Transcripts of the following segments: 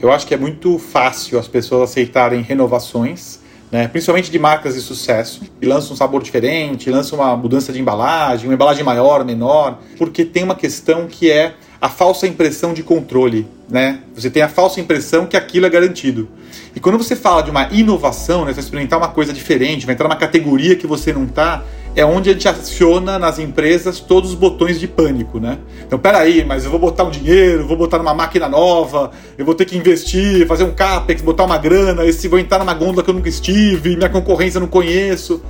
Eu acho que é muito fácil as pessoas aceitarem renovações, né? principalmente de marcas de sucesso, e lançam um sabor diferente, lançam uma mudança de embalagem, uma embalagem maior, menor, porque tem uma questão que é a falsa impressão de controle. Né? Você tem a falsa impressão que aquilo é garantido. E quando você fala de uma inovação, né, você vai experimentar uma coisa diferente, vai entrar numa categoria que você não está, é onde a gente aciona nas empresas todos os botões de pânico, né? Então, peraí, mas eu vou botar um dinheiro, vou botar numa máquina nova, eu vou ter que investir, fazer um capex, botar uma grana, esse vou entrar numa gôndola que eu nunca estive, minha concorrência eu não conheço.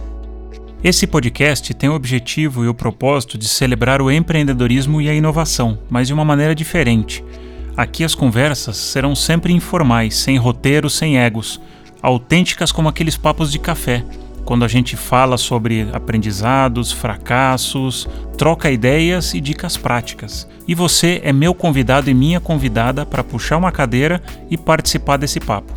Esse podcast tem o objetivo e o propósito de celebrar o empreendedorismo e a inovação, mas de uma maneira diferente. Aqui as conversas serão sempre informais, sem roteiro, sem egos, autênticas como aqueles papos de café quando a gente fala sobre aprendizados, fracassos, troca ideias e dicas práticas. E você é meu convidado e minha convidada para puxar uma cadeira e participar desse papo.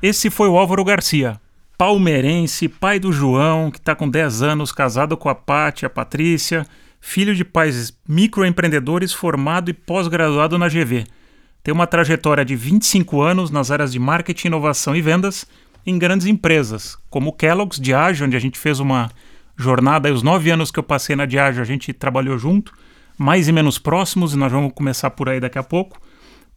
Esse foi o Álvaro Garcia, palmeirense, pai do João, que está com 10 anos, casado com a Paty, a Patrícia, filho de pais microempreendedores, formado e pós-graduado na GV. Tem uma trajetória de 25 anos nas áreas de marketing, inovação e vendas em grandes empresas, como Kellogg's, Diageo, onde a gente fez uma jornada, os nove anos que eu passei na Diageo, a gente trabalhou junto, mais e menos próximos, e nós vamos começar por aí daqui a pouco.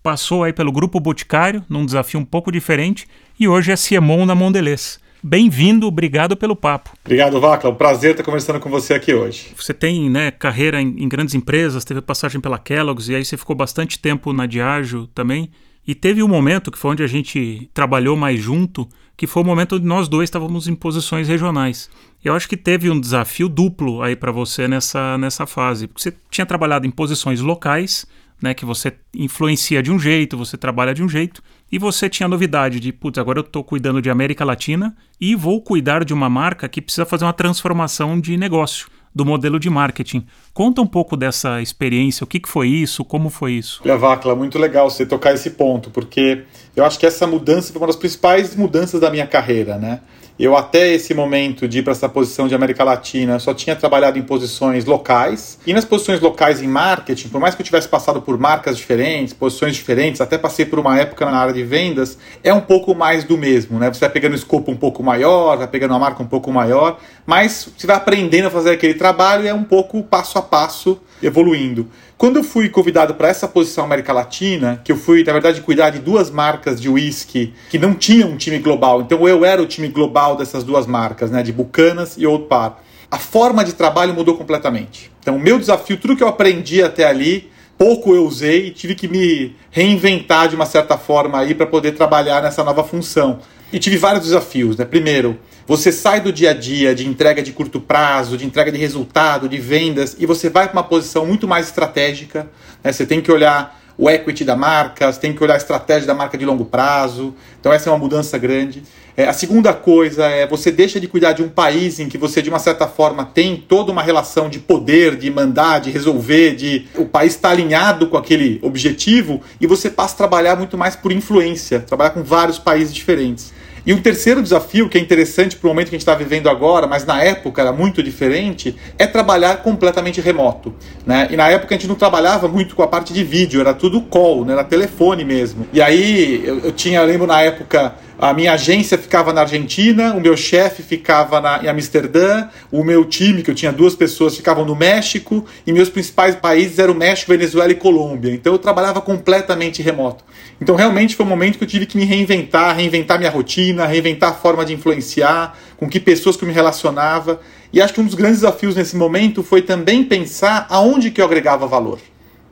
Passou aí pelo Grupo Boticário, num desafio um pouco diferente, e hoje é CMO na Mondelez. Bem-vindo, obrigado pelo papo. Obrigado, Vacla. Um prazer estar conversando com você aqui hoje. Você tem né, carreira em, em, grandes empresas, teve passagem pela Kellogg's e aí você ficou bastante tempo na Diageo também. E teve um momento que foi onde a gente trabalhou mais junto, que foi o momento onde nós dois estávamos em posições regionais. Eu acho que teve um desafio duplo aí para você nessa, nessa fase, porque você tinha trabalhado em posições locais, né, que você influencia de um jeito, você trabalha de um jeito, e você tinha novidade de, putz, agora eu estou cuidando de América Latina e vou cuidar de uma marca que precisa fazer uma transformação de negócio, do modelo de marketing. Conta um pouco dessa experiência, o que, que foi isso, como foi isso? Olha, Vacla, muito legal você tocar esse ponto, porque eu acho que essa mudança foi uma das principais mudanças da minha carreira, né? Eu, até esse momento de ir para essa posição de América Latina, só tinha trabalhado em posições locais. E nas posições locais em marketing, por mais que eu tivesse passado por marcas diferentes, posições diferentes, até passei por uma época na área de vendas, é um pouco mais do mesmo, né? Você vai pegando um escopo um pouco maior, vai pegando uma marca um pouco maior, mas você vai aprendendo a fazer aquele trabalho e é um pouco passo a passo evoluindo. Quando eu fui convidado para essa posição América Latina, que eu fui, na verdade, cuidar de duas marcas de whisky que não tinham um time global, então eu era o time global dessas duas marcas, né, de Bucanas e Old Par. A forma de trabalho mudou completamente. Então, o meu desafio, tudo que eu aprendi até ali, pouco eu usei e tive que me reinventar de uma certa forma aí para poder trabalhar nessa nova função. E tive vários desafios, né? Primeiro, você sai do dia a dia de entrega de curto prazo, de entrega de resultado, de vendas, e você vai para uma posição muito mais estratégica. Né? Você tem que olhar o equity da marca, você tem que olhar a estratégia da marca de longo prazo. Então, essa é uma mudança grande. É, a segunda coisa é você deixa de cuidar de um país em que você, de uma certa forma, tem toda uma relação de poder, de mandar, de resolver, de o país está alinhado com aquele objetivo e você passa a trabalhar muito mais por influência, trabalhar com vários países diferentes. E um terceiro desafio, que é interessante para o momento que a gente está vivendo agora, mas na época era muito diferente, é trabalhar completamente remoto. Né? E na época a gente não trabalhava muito com a parte de vídeo, era tudo call, né? era telefone mesmo. E aí eu, eu tinha, eu lembro na época, a minha agência ficava na Argentina, o meu chefe ficava na, em Amsterdã, o meu time, que eu tinha duas pessoas, ficavam no México, e meus principais países eram México, Venezuela e Colômbia. Então eu trabalhava completamente remoto. Então realmente foi um momento que eu tive que me reinventar, reinventar minha rotina, reinventar a forma de influenciar, com que pessoas que eu me relacionava. E acho que um dos grandes desafios nesse momento foi também pensar aonde que eu agregava valor.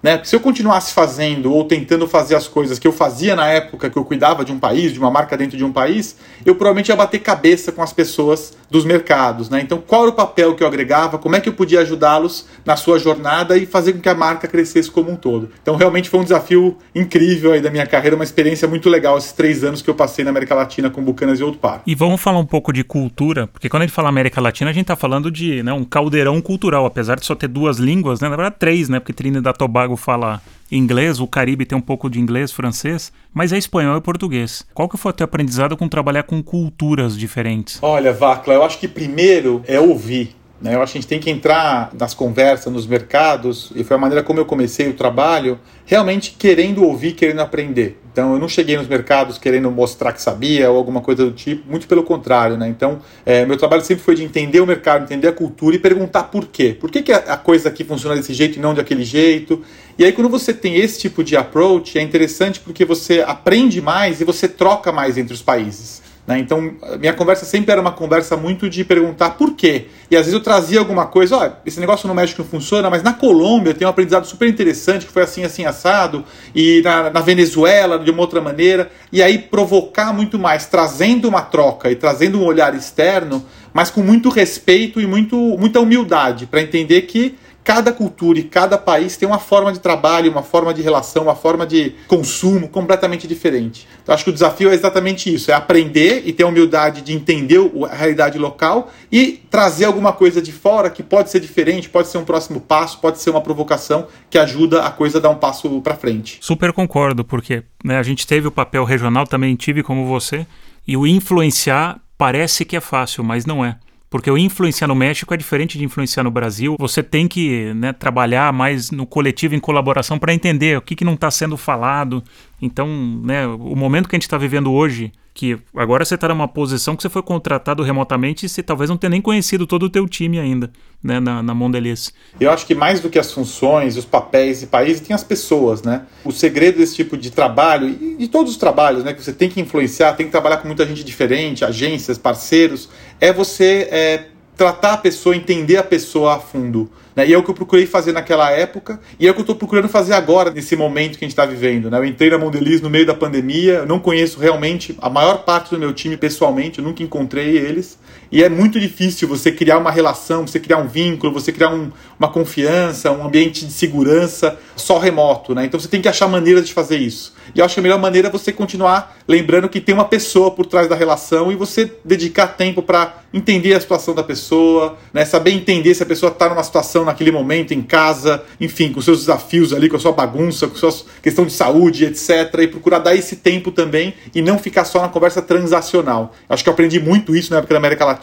Né? Se eu continuasse fazendo ou tentando fazer as coisas que eu fazia na época que eu cuidava de um país, de uma marca dentro de um país, eu provavelmente ia bater cabeça com as pessoas dos mercados. Né? Então, qual era o papel que eu agregava, como é que eu podia ajudá-los na sua jornada e fazer com que a marca crescesse como um todo. Então, realmente foi um desafio incrível aí da minha carreira, uma experiência muito legal esses três anos que eu passei na América Latina com Bucanas e outro par. E vamos falar um pouco de cultura, porque quando a gente fala América Latina, a gente está falando de né, um caldeirão cultural, apesar de só ter duas línguas, né? na verdade três, né? porque Trinidad e Tobago fala inglês, o Caribe tem um pouco de inglês, francês, mas é espanhol e português. Qual que foi o teu aprendizado com trabalhar com culturas diferentes? Olha, Vacla, eu acho que primeiro é ouvir. Né? Eu acho que a gente tem que entrar nas conversas, nos mercados, e foi a maneira como eu comecei o trabalho, realmente querendo ouvir, querendo aprender. Então eu não cheguei nos mercados querendo mostrar que sabia ou alguma coisa do tipo, muito pelo contrário. Né? Então é, meu trabalho sempre foi de entender o mercado, entender a cultura e perguntar por quê. Por que, que a coisa aqui funciona desse jeito e não daquele jeito? E aí quando você tem esse tipo de approach, é interessante porque você aprende mais e você troca mais entre os países. Né? Então, minha conversa sempre era uma conversa muito de perguntar por quê. E às vezes eu trazia alguma coisa, ó, esse negócio no México não funciona, mas na Colômbia tem um aprendizado super interessante que foi assim, assim, assado, e na, na Venezuela de uma outra maneira. E aí provocar muito mais, trazendo uma troca e trazendo um olhar externo, mas com muito respeito e muito, muita humildade, para entender que cada cultura e cada país tem uma forma de trabalho, uma forma de relação, uma forma de consumo completamente diferente. Então acho que o desafio é exatamente isso: é aprender e ter a humildade de entender a realidade local e trazer alguma coisa de fora que pode ser diferente, pode ser um próximo passo, pode ser uma provocação que ajuda a coisa a dar um passo para frente. Super concordo, porque né, a gente teve o papel regional, também tive como você, e o influenciar parece que é fácil, mas não é. Porque o influenciar no México é diferente de influenciar no Brasil. Você tem que né, trabalhar mais no coletivo, em colaboração, para entender o que, que não está sendo falado. Então, né, o momento que a gente está vivendo hoje, que agora você está numa posição que você foi contratado remotamente e você talvez não tenha nem conhecido todo o teu time ainda, né, na, na Mondelez. Eu acho que mais do que as funções, os papéis e países, tem as pessoas, né? O segredo desse tipo de trabalho, e de todos os trabalhos, né, que você tem que influenciar, tem que trabalhar com muita gente diferente, agências, parceiros, é você é, tratar a pessoa, entender a pessoa a fundo. Né? E é o que eu procurei fazer naquela época, e é o que eu estou procurando fazer agora, nesse momento que a gente está vivendo. Né? Eu entrei na Mondeliz no meio da pandemia, eu não conheço realmente a maior parte do meu time pessoalmente, eu nunca encontrei eles. E é muito difícil você criar uma relação, você criar um vínculo, você criar um, uma confiança, um ambiente de segurança só remoto. Né? Então você tem que achar maneiras de fazer isso. E eu acho que a melhor maneira é você continuar lembrando que tem uma pessoa por trás da relação e você dedicar tempo para entender a situação da pessoa, né? saber entender se a pessoa está numa situação naquele momento, em casa, enfim, com seus desafios ali, com a sua bagunça, com a sua questão de saúde, etc. E procurar dar esse tempo também e não ficar só na conversa transacional. Acho que eu aprendi muito isso na época da América Latina.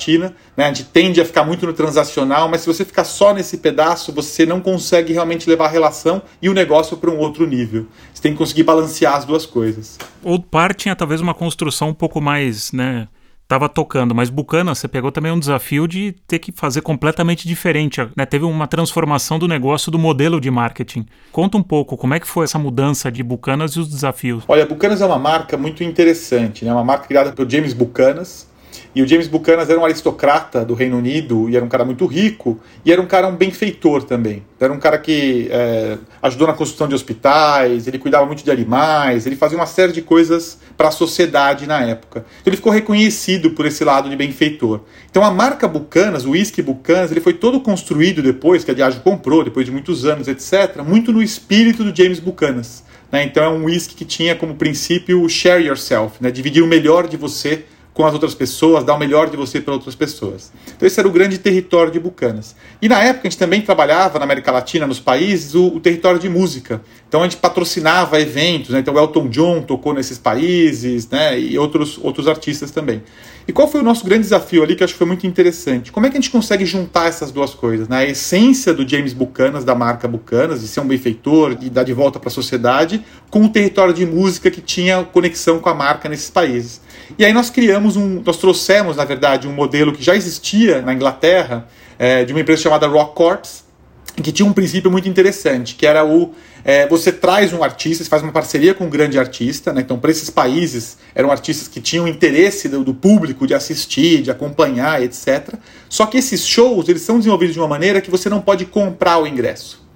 Né? A gente tende a ficar muito no transacional, mas se você ficar só nesse pedaço, você não consegue realmente levar a relação e o negócio para um outro nível. Você tem que conseguir balancear as duas coisas. Ou par tinha talvez uma construção um pouco mais, né? Tava tocando, mas Bucana, você pegou também um desafio de ter que fazer completamente diferente, né? Teve uma transformação do negócio, do modelo de marketing. Conta um pouco, como é que foi essa mudança de Bucanas e os desafios? Olha, Bucanas é uma marca muito interessante, né? Uma marca criada pelo James Bucanas, e o James Buchanan era um aristocrata do Reino Unido e era um cara muito rico e era um cara um benfeitor também. Era um cara que é, ajudou na construção de hospitais, ele cuidava muito de animais, ele fazia uma série de coisas para a sociedade na época. Então ele ficou reconhecido por esse lado de benfeitor. Então a marca Bucanas, o whisky Bucanas, ele foi todo construído depois, que a Diageo comprou, depois de muitos anos, etc., muito no espírito do James Buchanan. Né? Então é um whisky que tinha como princípio o share yourself, né? dividir o melhor de você com as outras pessoas, dar o melhor de você para outras pessoas. Então esse era o grande território de Bucanas. E na época a gente também trabalhava na América Latina, nos países, o, o território de música. Então a gente patrocinava eventos, né? então Elton John tocou nesses países, né? e outros, outros artistas também. E qual foi o nosso grande desafio ali, que eu acho que foi muito interessante? Como é que a gente consegue juntar essas duas coisas? Né? A essência do James Buchanan, da marca Buchanan, de ser um benfeitor e dar de volta para a sociedade, com o território de música que tinha conexão com a marca nesses países. E aí nós criamos um, nós trouxemos, na verdade, um modelo que já existia na Inglaterra, é, de uma empresa chamada Rock Corps, que tinha um princípio muito interessante, que era o é, você traz um artista, você faz uma parceria com um grande artista, né? então para esses países eram artistas que tinham interesse do, do, público de assistir, de acompanhar, etc. Só que esses shows eles são desenvolvidos de uma maneira que você não pode comprar o ingresso,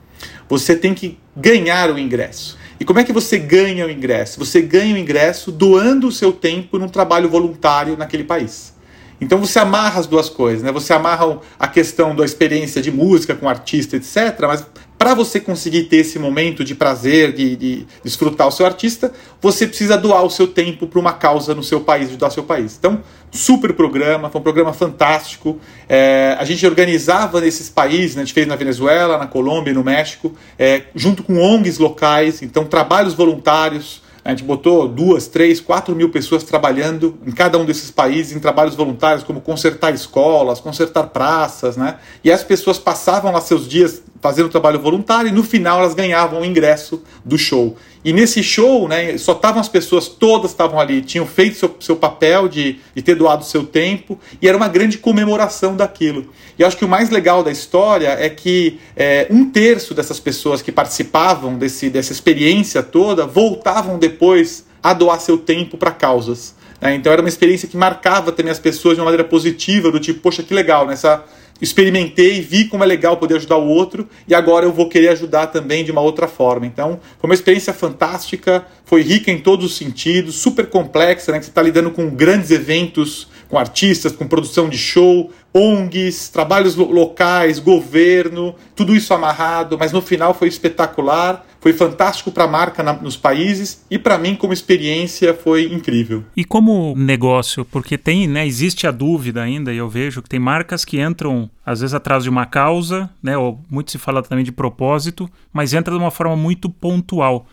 você tem que ganhar o ingresso. E como é que você ganha o ingresso? Você ganha o ingresso doando o seu tempo num trabalho voluntário naquele país. Então você amarra as duas coisas, né? Você amarra a questão da experiência de música com artista, etc. Mas para você conseguir ter esse momento de prazer, de, de, desfrutar o seu artista, você precisa doar o seu tempo para uma causa no seu país, ajudar o seu país. Então, super programa, foi um programa fantástico. É, a gente organizava nesses países, né, a gente fez na Venezuela, na Colômbia e no México, é, junto com ONGs locais, então trabalhos voluntários. A gente botou duas, três, quatro mil pessoas trabalhando em cada um desses países em trabalhos voluntários, como consertar escolas, consertar praças, né? E as pessoas passavam lá seus dias fazendo trabalho voluntário e no final elas ganhavam o ingresso do show. E nesse show, né, só estavam as pessoas, todas estavam ali, tinham feito seu, seu papel de, de ter doado seu tempo, e era uma grande comemoração daquilo. E acho que o mais legal da história é que é, um terço dessas pessoas que participavam desse, dessa experiência toda voltavam depois a doar seu tempo para causas. Né? Então era uma experiência que marcava também as pessoas de uma maneira positiva, do tipo, poxa, que legal, nessa experimentei, vi como é legal poder ajudar o outro e agora eu vou querer ajudar também de uma outra forma. Então, foi uma experiência fantástica, foi rica em todos os sentidos, super complexa, né? Você está lidando com grandes eventos, com artistas, com produção de show, ONGs, trabalhos locais, governo, tudo isso amarrado, mas no final foi espetacular, foi fantástico para a marca na, nos países e para mim como experiência foi incrível. E como negócio, porque tem, né, existe a dúvida ainda, e eu vejo que tem marcas que entram às vezes atrás de uma causa, né, ou muito se fala também de propósito, mas entra de uma forma muito pontual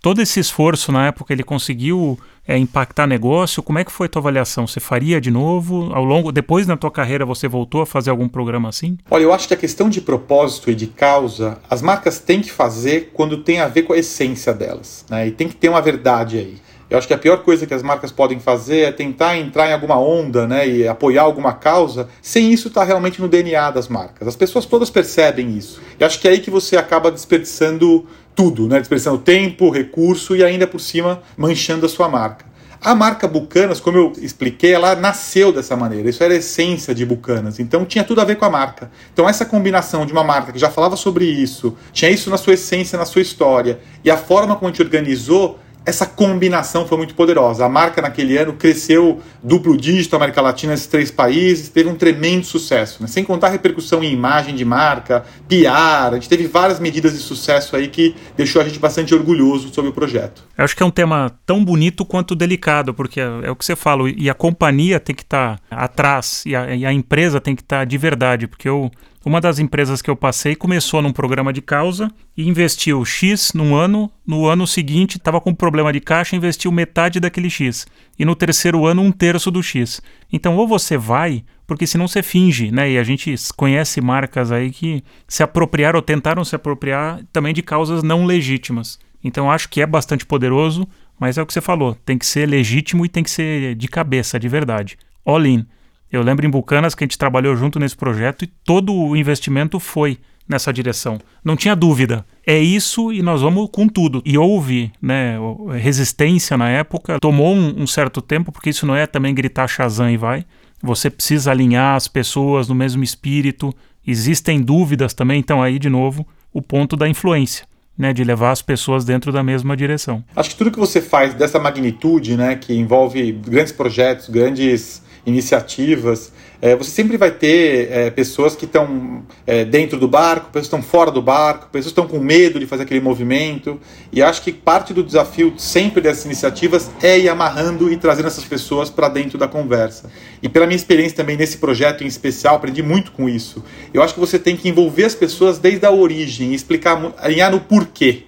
todo esse esforço na época ele conseguiu é, impactar negócio? Como é que foi a tua avaliação? Você faria de novo? Ao longo, depois na tua carreira, você voltou a fazer algum programa assim? Olha, eu acho que a questão de propósito e de causa, as marcas têm que fazer quando tem a ver com a essência delas, né? E tem que ter uma verdade aí. Eu acho que a pior coisa que as marcas podem fazer é tentar entrar em alguma onda né, e apoiar alguma causa sem isso estar tá realmente no DNA das marcas. As pessoas todas percebem isso. E acho que é aí que você acaba desperdiçando tudo, né? desperdiçando tempo, recurso e ainda por cima manchando a sua marca. A marca Bucanas, como eu expliquei, ela nasceu dessa maneira. Isso era a essência de Bucanas. Então tinha tudo a ver com a marca. Então essa combinação de uma marca que já falava sobre isso, tinha isso na sua essência, na sua história, e a forma como a gente organizou essa combinação foi muito poderosa. A marca naquele ano cresceu duplo dígito América Latina, nesses três países, teve um tremendo sucesso, né? sem contar a repercussão em imagem de marca, PR, a gente teve várias medidas de sucesso aí que deixou a gente bastante orgulhoso sobre o projeto. Eu acho que é um tema tão bonito quanto delicado, porque é, é o que você fala, e a companhia tem que estar tá atrás, e a, e a empresa tem que estar tá de verdade, porque eu uma das empresas que eu passei começou num programa de causa e investiu X num ano, no ano seguinte estava com problema de caixa, investiu metade daquele X. E no terceiro ano, um terço do X. Então, ou você vai, porque senão você finge, né? E a gente conhece marcas aí que se apropriaram ou tentaram se apropriar também de causas não legítimas. Então, acho que é bastante poderoso, mas é o que você falou: tem que ser legítimo e tem que ser de cabeça, de verdade. All in. Eu lembro em Bucanas que a gente trabalhou junto nesse projeto e todo o investimento foi nessa direção. Não tinha dúvida. É isso e nós vamos com tudo. E houve né, resistência na época. Tomou um, um certo tempo, porque isso não é também gritar Shazam e vai. Você precisa alinhar as pessoas no mesmo espírito. Existem dúvidas também, então aí de novo o ponto da influência. Né, de levar as pessoas dentro da mesma direção. Acho que tudo que você faz dessa magnitude, né, que envolve grandes projetos, grandes iniciativas, é, você sempre vai ter é, pessoas que estão é, dentro do barco, pessoas que estão fora do barco, pessoas que estão com medo de fazer aquele movimento. E acho que parte do desafio sempre dessas iniciativas é ir amarrando e trazendo essas pessoas para dentro da conversa. E pela minha experiência também nesse projeto em especial, aprendi muito com isso. Eu acho que você tem que envolver as pessoas desde a origem, explicar, alinhar no porquê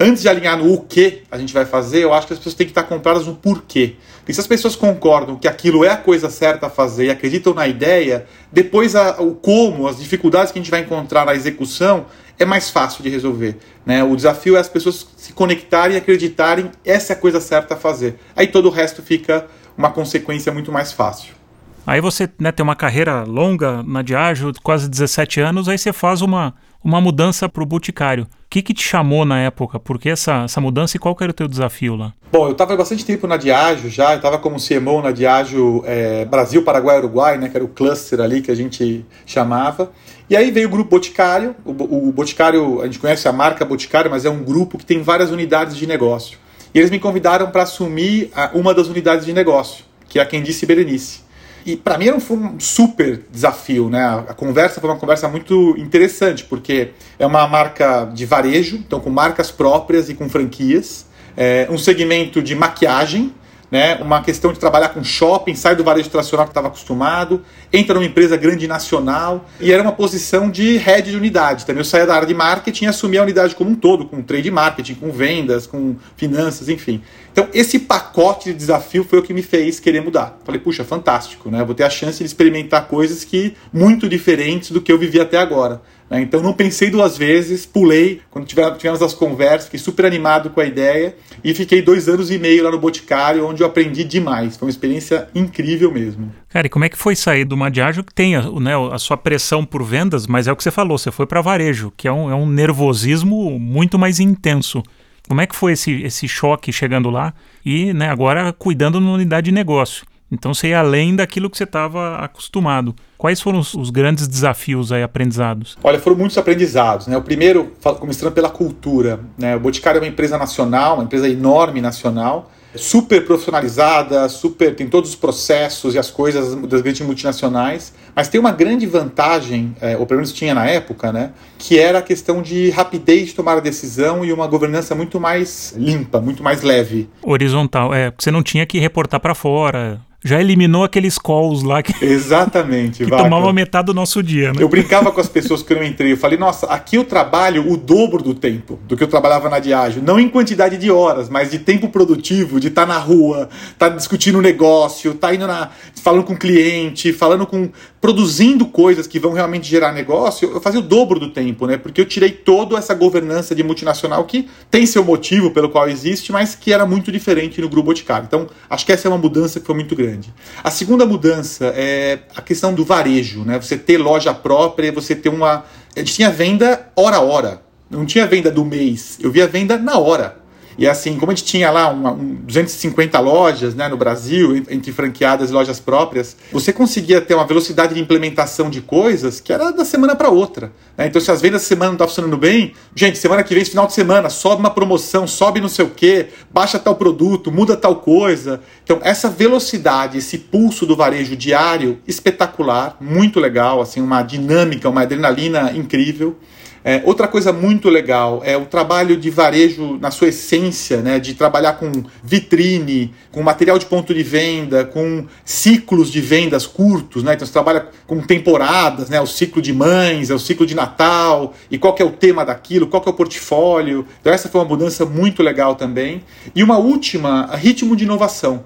antes de alinhar no o que a gente vai fazer, eu acho que as pessoas têm que estar compradas no porquê. E se as pessoas concordam que aquilo é a coisa certa a fazer e acreditam na ideia, depois a, o como, as dificuldades que a gente vai encontrar na execução, é mais fácil de resolver. Né? O desafio é as pessoas se conectarem e acreditarem essa é a coisa certa a fazer. Aí todo o resto fica uma consequência muito mais fácil. Aí você né, tem uma carreira longa na Diageo, quase 17 anos, aí você faz uma, uma mudança para o Boticário. O que, que te chamou na época? Por que essa, essa mudança e qual era o teu desafio lá? Bom, eu estava bastante tempo na Diageo já, eu estava como CMO na Diageo é, Brasil, Paraguai, Uruguai, né, que era o cluster ali que a gente chamava. E aí veio o grupo Boticário. O, o Boticário, a gente conhece a marca Boticário, mas é um grupo que tem várias unidades de negócio. E eles me convidaram para assumir uma das unidades de negócio, que é a Quem Disse Berenice. E para mim foi um super desafio, né? A conversa foi uma conversa muito interessante, porque é uma marca de varejo, então com marcas próprias e com franquias, é um segmento de maquiagem, né? Uma questão de trabalhar com shopping, sai do varejo tradicional que estava acostumado, entra numa empresa grande nacional e era uma posição de head de unidade. Também eu saía da área de marketing e assumia a unidade como um todo, com trade marketing, com vendas, com finanças, enfim. Então, esse pacote de desafio foi o que me fez querer mudar. Falei, puxa, fantástico, né? Vou ter a chance de experimentar coisas que muito diferentes do que eu vivi até agora. Né? Então não pensei duas vezes, pulei quando tivemos as conversas, fiquei super animado com a ideia e fiquei dois anos e meio lá no Boticário, onde eu aprendi demais. Foi uma experiência incrível mesmo. Cara, e como é que foi sair do Madiagio que tem né, a sua pressão por vendas, mas é o que você falou, você foi para varejo, que é um, é um nervosismo muito mais intenso. Como é que foi esse, esse choque chegando lá e né, agora cuidando na unidade de negócio? Então você ia além daquilo que você estava acostumado. Quais foram os, os, grandes desafios aí aprendizados? Olha, foram muitos aprendizados. Né? O primeiro, começando pela cultura. Né? O Boticário é uma empresa nacional, uma empresa enorme nacional, super profissionalizada, super tem todos os processos e as coisas das grandes multinacionais, mas tem uma grande vantagem, é, ou pelo menos tinha na época, né, que era a questão de rapidez de tomar a decisão e uma governança muito mais limpa, muito mais leve. Horizontal, é, você não tinha que reportar para fora, já eliminou aqueles calls lá que, Exatamente, que tomava metade do nosso dia. Né? Eu brincava com as pessoas que eu entrei. Eu falei, nossa, aqui eu trabalho o dobro do tempo do que eu trabalhava na Diageo. Não em quantidade de horas, mas de tempo produtivo, de estar tá na rua, estar tá discutindo negócio, estar tá indo na. falando com o cliente, falando com. produzindo coisas que vão realmente gerar negócio. Eu fazia o dobro do tempo, né? Porque eu tirei toda essa governança de multinacional que tem seu motivo pelo qual existe, mas que era muito diferente no Grupo Boticário. Então, acho que essa é uma mudança que foi muito grande grande. A segunda mudança é a questão do varejo, né? Você ter loja própria, você ter uma. A gente tinha venda hora a hora. Não tinha venda do mês. Eu via venda na hora. E assim, como a gente tinha lá uma, um, 250 lojas né, no Brasil, entre franqueadas e lojas próprias, você conseguia ter uma velocidade de implementação de coisas que era da semana para outra. Né? Então, se as vendas da semana não estavam funcionando bem, gente, semana que vem, final de semana, sobe uma promoção, sobe não sei o quê, baixa tal produto, muda tal coisa. Então, essa velocidade, esse pulso do varejo diário, espetacular, muito legal, assim, uma dinâmica, uma adrenalina incrível. É, outra coisa muito legal é o trabalho de varejo na sua essência, né, de trabalhar com vitrine, com material de ponto de venda, com ciclos de vendas curtos. Né, então você trabalha com temporadas, né, o ciclo de mães, é o ciclo de Natal, e qual é o tema daquilo, qual é o portfólio. Então essa foi uma mudança muito legal também. E uma última, ritmo de inovação.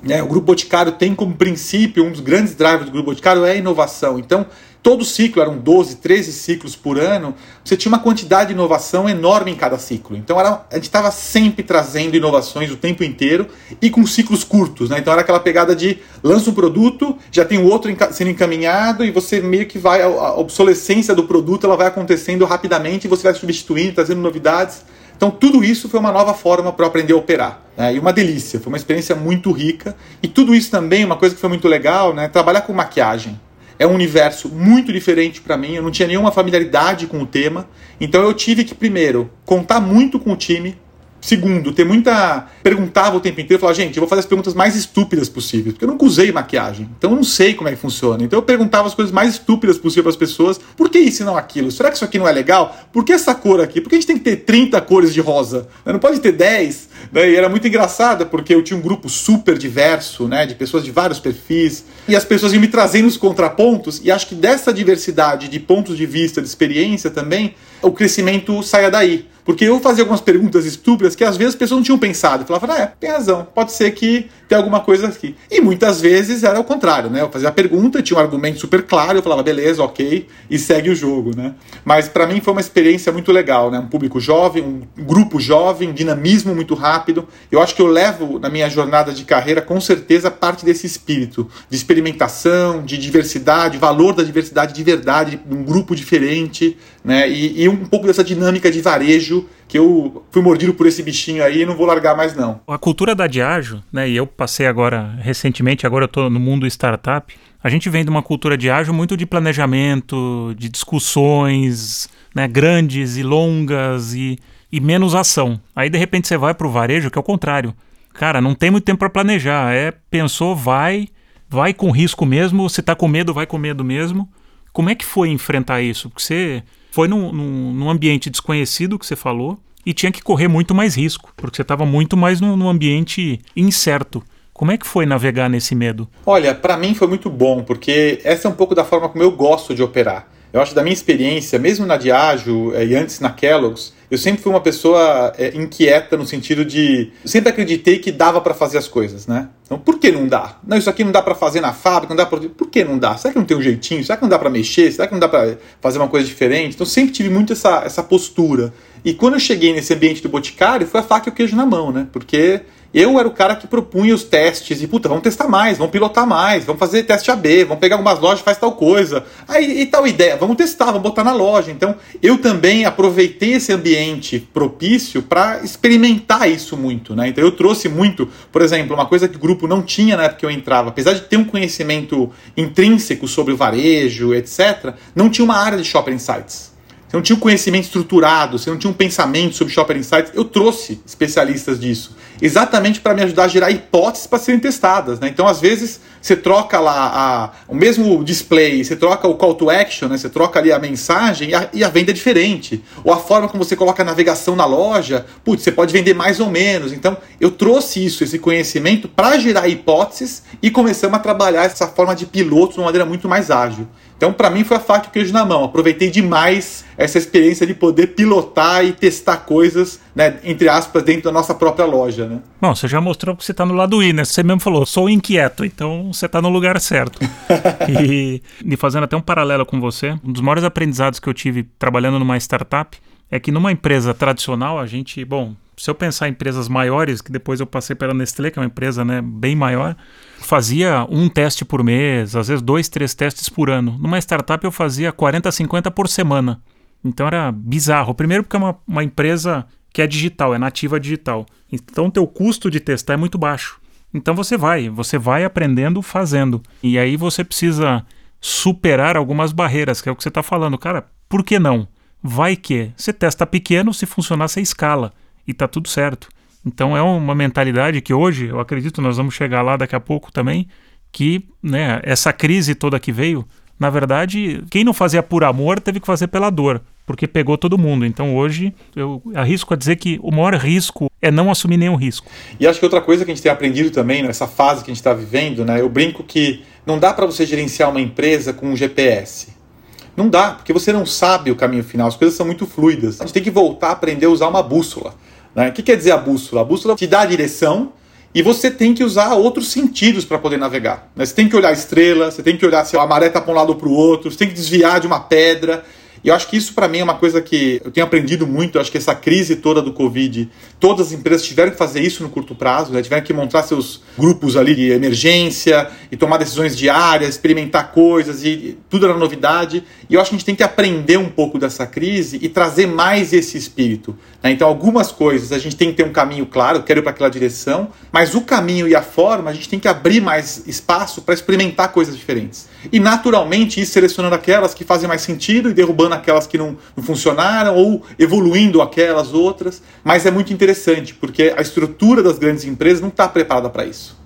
Né, o Grupo Boticário tem como princípio, um dos grandes drivers do Grupo Boticário é a inovação. Então, todo ciclo, eram 12, 13 ciclos por ano, você tinha uma quantidade de inovação enorme em cada ciclo. Então era, a gente estava sempre trazendo inovações o tempo inteiro e com ciclos curtos. Né? Então era aquela pegada de lança um produto, já tem o outro sendo encaminhado e você meio que vai, a obsolescência do produto ela vai acontecendo rapidamente e você vai substituindo, trazendo novidades. Então tudo isso foi uma nova forma para aprender a operar. Né? E uma delícia, foi uma experiência muito rica. E tudo isso também, uma coisa que foi muito legal, né? trabalhar com maquiagem é um universo muito diferente para mim, eu não tinha nenhuma familiaridade com o tema, então eu tive que, primeiro, contar muito com o time, Segundo, ter muita. Perguntava o tempo inteiro, falava, gente, eu vou fazer as perguntas mais estúpidas possíveis, porque eu nunca usei maquiagem, então eu não sei como é que funciona. Então eu perguntava as coisas mais estúpidas possíveis para as pessoas: por que isso e não aquilo? Será que isso aqui não é legal? Por que essa cor aqui? Por que a gente tem que ter 30 cores de rosa? Não pode ter 10? Né? E era muito engraçado, porque eu tinha um grupo super diverso, né, de pessoas de vários perfis, e as pessoas iam me trazendo os contrapontos, e acho que dessa diversidade de pontos de vista, de experiência também, o crescimento saia daí. Porque eu fazia algumas perguntas estúpidas que às vezes as pessoas não tinham pensado. Eu falava, ah, é, tem razão, pode ser que tenha alguma coisa aqui. E muitas vezes era o contrário, né? Eu fazia a pergunta, tinha um argumento super claro, eu falava, beleza, ok, e segue o jogo, né? Mas para mim foi uma experiência muito legal, né? Um público jovem, um grupo jovem, dinamismo muito rápido. Eu acho que eu levo na minha jornada de carreira, com certeza, parte desse espírito de experimentação, de diversidade, valor da diversidade de verdade, de um grupo diferente, né? E, e um pouco dessa dinâmica de varejo que eu fui mordido por esse bichinho aí e não vou largar mais não. A cultura da Diageo, né, e eu passei agora recentemente, agora eu tô no mundo startup, a gente vem de uma cultura de ágil muito de planejamento, de discussões, né, grandes e longas e, e menos ação. Aí de repente você vai para o varejo, que é o contrário. Cara, não tem muito tempo para planejar, é pensou, vai vai com risco mesmo, se tá com medo, vai com medo mesmo. Como é que foi enfrentar isso? Porque você foi num, num, num ambiente desconhecido que você falou e tinha que correr muito mais risco, porque você estava muito mais num, num ambiente incerto. Como é que foi navegar nesse medo? Olha, para mim foi muito bom, porque essa é um pouco da forma como eu gosto de operar. Eu acho da minha experiência, mesmo na Diageo eh, e antes na Kellogg's, eu sempre fui uma pessoa é, inquieta no sentido de. Sempre acreditei que dava para fazer as coisas, né? Então, por que não dá? Não, isso aqui não dá para fazer na fábrica, não dá para. Por que não dá? Será que não tem um jeitinho? Será que não dá para mexer? Será que não dá para fazer uma coisa diferente? Então, sempre tive muito essa, essa postura. E quando eu cheguei nesse ambiente do boticário, foi a faca e o queijo na mão, né? Porque eu era o cara que propunha os testes e, puta, vamos testar mais, vamos pilotar mais, vamos fazer teste AB, vamos pegar algumas lojas faz tal coisa. Aí, e tal ideia, vamos testar, vamos botar na loja. Então, eu também aproveitei esse ambiente propício para experimentar isso muito, né? Então, eu trouxe muito, por exemplo, uma coisa que o grupo não tinha na época que eu entrava, apesar de ter um conhecimento intrínseco sobre o varejo, etc., não tinha uma área de shopping insights. Você não tinha um conhecimento estruturado, você não tinha um pensamento sobre Shopper Insights. Eu trouxe especialistas disso, exatamente para me ajudar a gerar hipóteses para serem testadas. Né? Então, às vezes, você troca lá a, o mesmo display, você troca o call to action, né? você troca ali a mensagem e a, e a venda é diferente. Ou a forma como você coloca a navegação na loja, putz, você pode vender mais ou menos. Então, eu trouxe isso, esse conhecimento, para gerar hipóteses e começamos a trabalhar essa forma de piloto de uma maneira muito mais ágil. Então, para mim, foi a faca e o queijo na mão. Aproveitei demais essa experiência de poder pilotar e testar coisas, né, entre aspas, dentro da nossa própria loja. Né? Bom, você já mostrou que você está no lado I, né? Você mesmo falou, sou inquieto, então você está no lugar certo. e, e fazendo até um paralelo com você, um dos maiores aprendizados que eu tive trabalhando numa startup é que numa empresa tradicional, a gente, bom, se eu pensar em empresas maiores, que depois eu passei pela Nestlé, que é uma empresa né, bem maior, fazia um teste por mês, às vezes dois, três testes por ano. Numa startup eu fazia 40, 50 por semana. Então era bizarro. Primeiro porque é uma, uma empresa que é digital, é nativa digital. Então o teu custo de testar é muito baixo. Então você vai, você vai aprendendo fazendo. E aí você precisa superar algumas barreiras, que é o que você está falando. Cara, por que não? Vai que você testa pequeno, se funcionar, você escala e tá tudo certo. Então é uma mentalidade que hoje, eu acredito, nós vamos chegar lá daqui a pouco também, que né, essa crise toda que veio, na verdade, quem não fazia por amor teve que fazer pela dor, porque pegou todo mundo. Então hoje eu arrisco a dizer que o maior risco é não assumir nenhum risco. E acho que outra coisa que a gente tem aprendido também nessa fase que a gente está vivendo, né, eu brinco que não dá para você gerenciar uma empresa com um GPS. Não dá, porque você não sabe o caminho final, as coisas são muito fluidas. A gente tem que voltar a aprender a usar uma bússola. Né? O que quer dizer a bússola? A bússola te dá a direção e você tem que usar outros sentidos para poder navegar. Né? Você tem que olhar a estrela, você tem que olhar se a maré está para um lado ou para o outro, você tem que desviar de uma pedra. E eu acho que isso para mim é uma coisa que eu tenho aprendido muito. Eu acho que essa crise toda do Covid, todas as empresas tiveram que fazer isso no curto prazo, né? tiveram que montar seus grupos ali de emergência e tomar decisões diárias, experimentar coisas e tudo era novidade. E eu acho que a gente tem que aprender um pouco dessa crise e trazer mais esse espírito. Né? Então, algumas coisas a gente tem que ter um caminho claro, quero ir para aquela direção, mas o caminho e a forma a gente tem que abrir mais espaço para experimentar coisas diferentes. E naturalmente ir selecionando aquelas que fazem mais sentido e derrubando aquelas que não, não funcionaram ou evoluindo aquelas outras. Mas é muito interessante porque a estrutura das grandes empresas não está preparada para isso.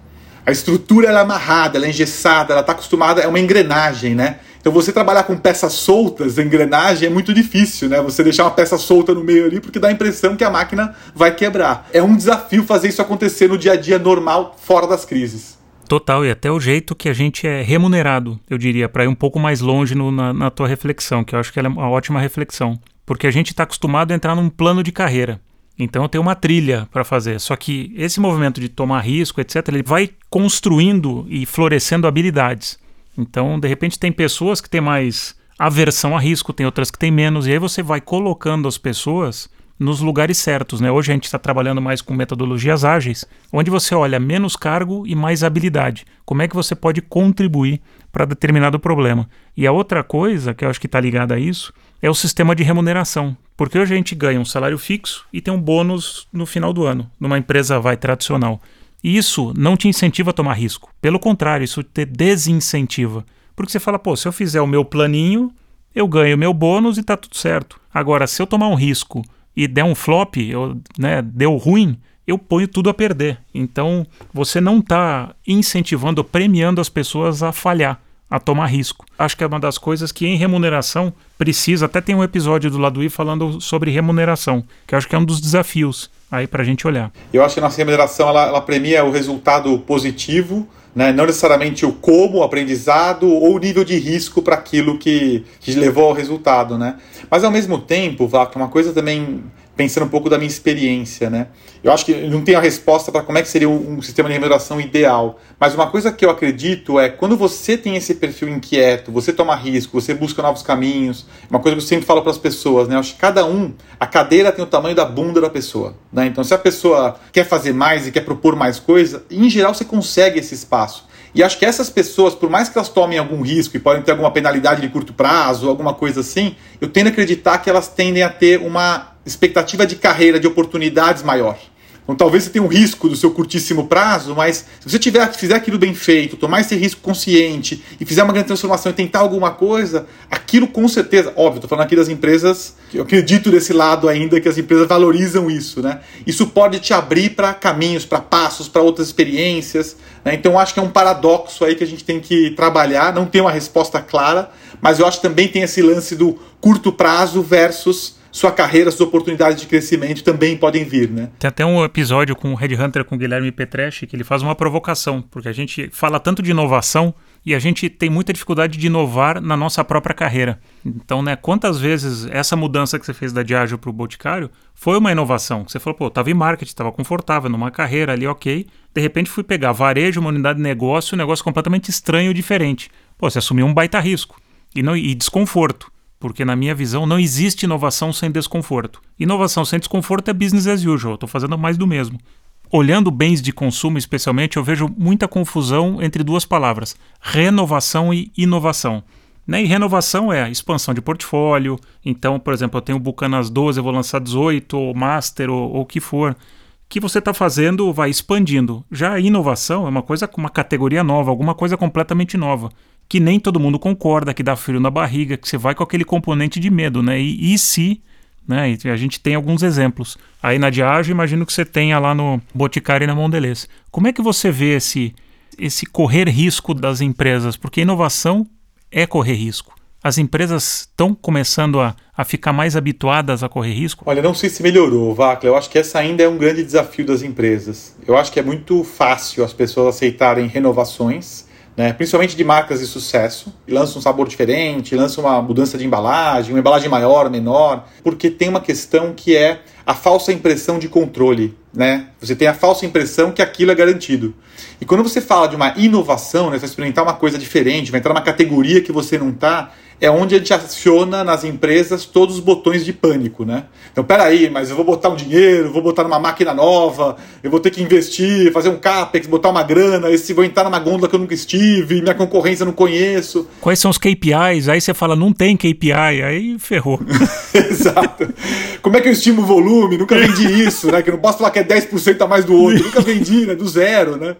A estrutura é amarrada, ela é engessada, ela está acostumada, é uma engrenagem, né? Então você trabalhar com peças soltas, engrenagem, é muito difícil, né? Você deixar uma peça solta no meio ali, porque dá a impressão que a máquina vai quebrar. É um desafio fazer isso acontecer no dia a dia normal, fora das crises. Total, e até o jeito que a gente é remunerado, eu diria, para ir um pouco mais longe no, na, na tua reflexão, que eu acho que ela é uma ótima reflexão. Porque a gente está acostumado a entrar num plano de carreira. Então eu tenho uma trilha para fazer. Só que esse movimento de tomar risco, etc., ele vai construindo e florescendo habilidades. Então, de repente, tem pessoas que têm mais aversão a risco, tem outras que têm menos, e aí você vai colocando as pessoas nos lugares certos. Né? Hoje a gente está trabalhando mais com metodologias ágeis, onde você olha menos cargo e mais habilidade. Como é que você pode contribuir para determinado problema? E a outra coisa, que eu acho que está ligada a isso, é o sistema de remuneração. Porque hoje a gente ganha um salário fixo e tem um bônus no final do ano, numa empresa vai tradicional. E isso não te incentiva a tomar risco. Pelo contrário, isso te desincentiva. Porque você fala, pô, se eu fizer o meu planinho, eu ganho o meu bônus e tá tudo certo. Agora, se eu tomar um risco e der um flop, eu, né, deu ruim, eu ponho tudo a perder. Então, você não está incentivando, premiando as pessoas a falhar, a tomar risco. Acho que é uma das coisas que em remuneração precisa. Até tem um episódio do lado falando sobre remuneração, que acho que é um dos desafios aí para a gente olhar. Eu acho que a nossa remuneração ela, ela premia o resultado positivo né? não necessariamente o como, o aprendizado ou o nível de risco para aquilo que, que levou ao resultado. Né? Mas ao mesmo tempo, Vaca, uma coisa também pensando um pouco da minha experiência, né? Eu acho que não tenho a resposta para como é que seria um, um, sistema de remuneração ideal, mas uma coisa que eu acredito é quando você tem esse perfil inquieto, você toma risco, você busca novos caminhos. Uma coisa que eu sempre falo para as pessoas, né? Eu acho que cada um, a cadeira tem o tamanho da bunda da pessoa, né? Então, se a pessoa quer fazer mais e quer propor mais coisa, em geral você consegue esse espaço. E acho que essas pessoas, por mais que elas tomem algum risco e podem ter alguma penalidade de curto prazo, alguma coisa assim, eu tendo a acreditar que elas tendem a ter uma expectativa de carreira, de oportunidades maior. Então talvez você tenha um risco do seu curtíssimo prazo, mas se você tiver, fizer aquilo bem feito, tomar esse risco consciente e fizer uma grande transformação e tentar alguma coisa, aquilo com certeza, óbvio, estou falando aqui das empresas, eu acredito desse lado ainda que as empresas valorizam isso, né? Isso pode te abrir para caminhos, para passos, para outras experiências. Né? Então acho que é um paradoxo aí que a gente tem que trabalhar, não tem uma resposta clara, mas eu acho que também tem esse lance do curto prazo versus sua carreira, suas oportunidades de crescimento também podem vir, né? Tem até um episódio com o Red Hunter com o Guilherme Petreschi que ele faz uma provocação, porque a gente fala tanto de inovação e a gente tem muita dificuldade de inovar na nossa própria carreira. Então, né, quantas vezes essa mudança que você fez da Diageo para o Boticário foi uma inovação? Você falou, pô, estava em marketing, estava confortável, numa carreira ali, ok. De repente fui pegar varejo, uma unidade de negócio, um negócio completamente estranho, diferente. Pô, você assumiu um baita risco e, não, e desconforto porque na minha visão não existe inovação sem desconforto. Inovação sem desconforto é business as usual, estou fazendo mais do mesmo. Olhando bens de consumo especialmente, eu vejo muita confusão entre duas palavras: renovação e inovação. Né? E renovação é expansão de portfólio. Então, por exemplo, eu tenho Bucanas 12, eu vou lançar 18, ou Master, ou o que for. que você está fazendo vai expandindo. Já a inovação é uma coisa com uma categoria nova, alguma coisa completamente nova que nem todo mundo concorda, que dá frio na barriga, que você vai com aquele componente de medo, né? E, e se, né? E a gente tem alguns exemplos. Aí na Diageo, imagino que você tenha lá no Boticário e na Mondelez. Como é que você vê esse, esse correr risco das empresas? Porque inovação é correr risco. As empresas estão começando a, a ficar mais habituadas a correr risco? Olha, não sei se melhorou, Vacla. Eu acho que essa ainda é um grande desafio das empresas. Eu acho que é muito fácil as pessoas aceitarem renovações né? principalmente de marcas de sucesso, e lança um sabor diferente, lança uma mudança de embalagem, uma embalagem maior, menor, porque tem uma questão que é a falsa impressão de controle. Né? Você tem a falsa impressão que aquilo é garantido. E quando você fala de uma inovação, né, você vai experimentar uma coisa diferente, vai entrar numa categoria que você não está, é onde a gente aciona nas empresas todos os botões de pânico, né? Então, peraí, mas eu vou botar um dinheiro, vou botar numa máquina nova, eu vou ter que investir, fazer um capex, botar uma grana, esse vou entrar numa gôndola que eu nunca estive, minha concorrência eu não conheço. Quais são os KPIs? Aí você fala, não tem KPI, aí ferrou. Exato. Como é que eu estimo o volume? Nunca vendi isso, né? Que eu não posso falar que é 10% a mais do outro, nunca vendi, né? Do zero, né?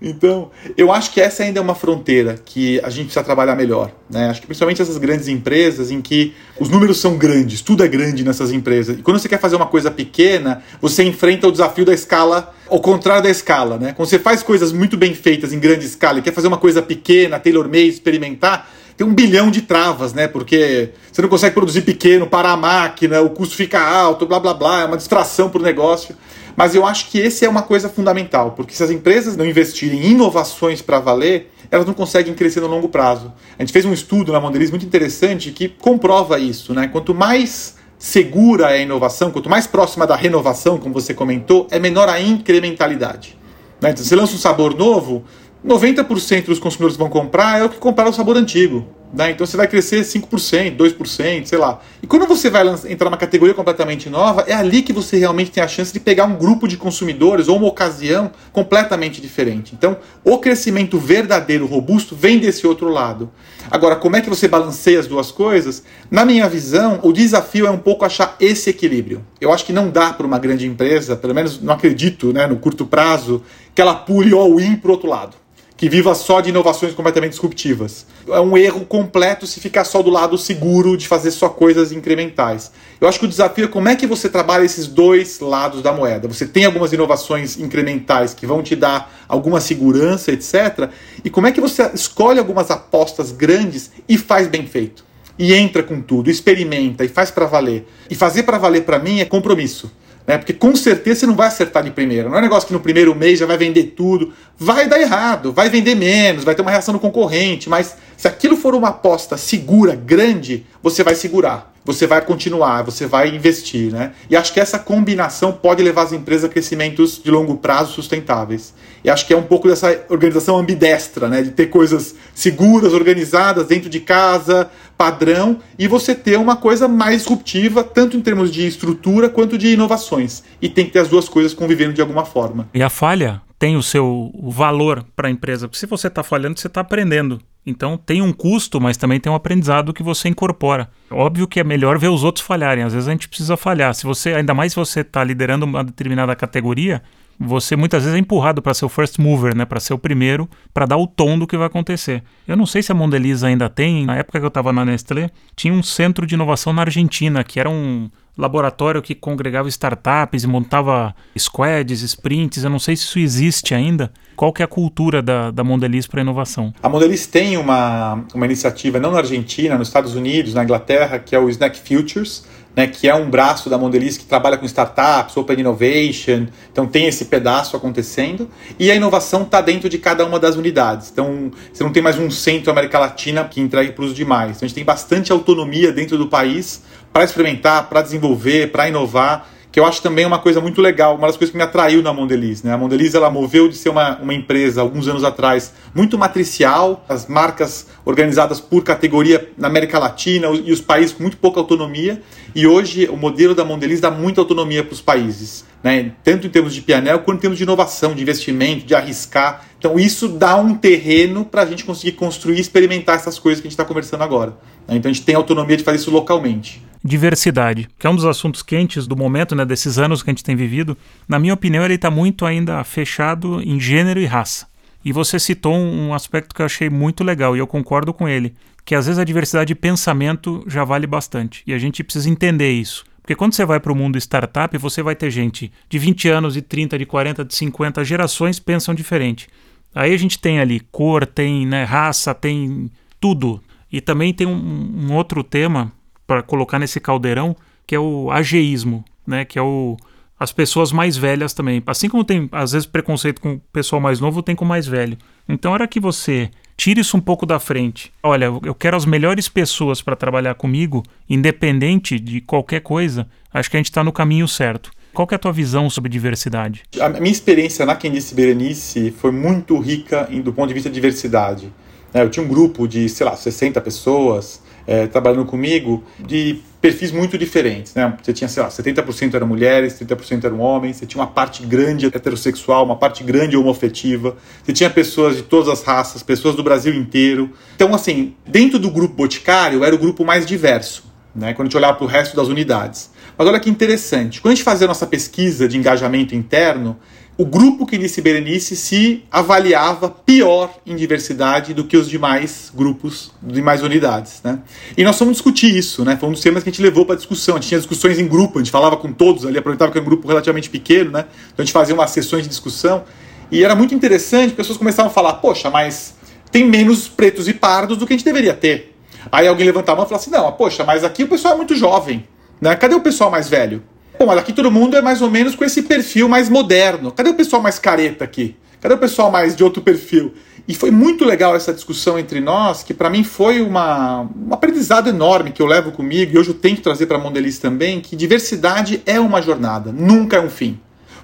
Então, eu acho que essa ainda é uma fronteira que a gente precisa trabalhar melhor. Né? Acho que principalmente essas grandes empresas em que os números são grandes, tudo é grande nessas empresas. E quando você quer fazer uma coisa pequena, você enfrenta o desafio da escala ao contrário da escala. Né? Quando você faz coisas muito bem feitas em grande escala e quer fazer uma coisa pequena, tailor-made, experimentar, tem um bilhão de travas, né? Porque você não consegue produzir pequeno, parar a máquina, o custo fica alto, blá blá blá, é uma distração para o negócio. Mas eu acho que esse é uma coisa fundamental, porque se as empresas não investirem em inovações para valer, elas não conseguem crescer no longo prazo. A gente fez um estudo na Mondeliz muito interessante que comprova isso, né? Quanto mais segura é a inovação, quanto mais próxima da renovação, como você comentou, é menor a incrementalidade. Né? Então, você lança um sabor novo, 90% dos consumidores que vão comprar é o que compraram o sabor antigo. Né? Então você vai crescer 5%, 2%, sei lá. E quando você vai entrar numa categoria completamente nova, é ali que você realmente tem a chance de pegar um grupo de consumidores ou uma ocasião completamente diferente. Então, o crescimento verdadeiro, robusto, vem desse outro lado. Agora, como é que você balanceia as duas coisas? Na minha visão, o desafio é um pouco achar esse equilíbrio. Eu acho que não dá para uma grande empresa, pelo menos não acredito né, no curto prazo, que ela pule all-in para outro lado que viva só de inovações completamente disruptivas. É um erro completo se ficar só do lado seguro de fazer só coisas incrementais. Eu acho que o desafio é como é que você trabalha esses dois lados da moeda. Você tem algumas inovações incrementais que vão te dar alguma segurança, etc. E como é que você escolhe algumas apostas grandes e faz bem feito? E entra com tudo, experimenta e faz para valer. E fazer para valer para mim é compromisso. Né? Porque com certeza você não vai acertar de primeira. Não é um negócio que no primeiro mês já vai vender tudo. Vai dar errado, vai vender menos, vai ter uma reação do concorrente, mas se aquilo for uma aposta segura, grande, você vai segurar. Você vai continuar, você vai investir, né? E acho que essa combinação pode levar as empresas a crescimentos de longo prazo sustentáveis. E acho que é um pouco dessa organização ambidestra, né? De ter coisas seguras, organizadas dentro de casa, padrão, e você ter uma coisa mais disruptiva, tanto em termos de estrutura quanto de inovações. E tem que ter as duas coisas convivendo de alguma forma. E a falha tem o seu valor para a empresa. Se você está falhando, você está aprendendo. Então tem um custo, mas também tem um aprendizado que você incorpora. Óbvio que é melhor ver os outros falharem. Às vezes a gente precisa falhar. Se você, ainda mais se você está liderando uma determinada categoria, você muitas vezes é empurrado para ser o first mover, né, para ser o primeiro, para dar o tom do que vai acontecer. Eu não sei se a Mondelez ainda tem, na época que eu estava na Nestlé, tinha um centro de inovação na Argentina, que era um laboratório que congregava startups e montava squads, sprints. Eu não sei se isso existe ainda. Qual que é a cultura da, da Mondelez para inovação? A Mondelez tem uma, uma iniciativa, não na Argentina, nos Estados Unidos, na Inglaterra, que é o Snack Futures, né, que é um braço da Mondelez que trabalha com startups, open innovation, então tem esse pedaço acontecendo, e a inovação está dentro de cada uma das unidades. Então você não tem mais um centro América Latina que entregue para os demais. Então a gente tem bastante autonomia dentro do país para experimentar, para desenvolver, para inovar que eu acho também uma coisa muito legal, uma das coisas que me atraiu na Mondeliz. Né? A Mondeliz ela moveu de ser uma, uma empresa, alguns anos atrás, muito matricial, as marcas organizadas por categoria na América Latina e os países com muito pouca autonomia, e hoje o modelo da Mondeliz dá muita autonomia para os países. Né? Tanto em termos de pianel quanto em termos de inovação, de investimento, de arriscar. Então isso dá um terreno para a gente conseguir construir e experimentar essas coisas que a gente está conversando agora. Né? Então a gente tem autonomia de fazer isso localmente diversidade, que é um dos assuntos quentes do momento, né, desses anos que a gente tem vivido. Na minha opinião, ele está muito ainda fechado em gênero e raça. E você citou um aspecto que eu achei muito legal e eu concordo com ele, que às vezes a diversidade de pensamento já vale bastante e a gente precisa entender isso. Porque quando você vai para o mundo startup, você vai ter gente de 20 anos, de 30, de 40, de 50 gerações pensam diferente. Aí a gente tem ali cor, tem né, raça, tem tudo. E também tem um, um outro tema para colocar nesse caldeirão, que é o ageísmo, né? Que é o as pessoas mais velhas também. Assim como tem às vezes preconceito com o pessoal mais novo, tem com o mais velho. Então, era que você tire isso um pouco da frente. Olha, eu quero as melhores pessoas para trabalhar comigo, independente de qualquer coisa. Acho que a gente está no caminho certo. Qual é a tua visão sobre diversidade? A minha experiência na Candice Berenice foi muito rica do ponto de vista de diversidade. É, eu tinha um grupo de, sei lá, 60 pessoas, é, trabalhando comigo de perfis muito diferentes. Né? Você tinha, sei lá, 70% eram mulheres, 30% eram homens, você tinha uma parte grande heterossexual, uma parte grande homoafetiva, você tinha pessoas de todas as raças, pessoas do Brasil inteiro. Então, assim, dentro do grupo Boticário, era o grupo mais diverso, né? quando a gente olhava para o resto das unidades. Mas olha que interessante, quando a gente fazia a nossa pesquisa de engajamento interno, o grupo que disse Berenice se avaliava pior em diversidade do que os demais grupos, demais unidades. Né? E nós fomos discutir isso, né? foi um dos temas que a gente levou para discussão. A gente tinha discussões em grupo, a gente falava com todos ali, aproveitava que era um grupo relativamente pequeno, né? então a gente fazia umas sessões de discussão. E era muito interessante, pessoas começavam a falar: poxa, mas tem menos pretos e pardos do que a gente deveria ter. Aí alguém levantava a mão e falava assim: não, poxa, mas aqui o pessoal é muito jovem. Né? Cadê o pessoal mais velho? Bom, aqui todo mundo é mais ou menos com esse perfil mais moderno. Cadê o pessoal mais careta aqui? Cadê o pessoal mais de outro perfil? E foi muito legal essa discussão entre nós, que para mim foi uma, um aprendizado enorme que eu levo comigo e hoje eu tento trazer para a Mondeliz também, que diversidade é uma jornada, nunca é um fim.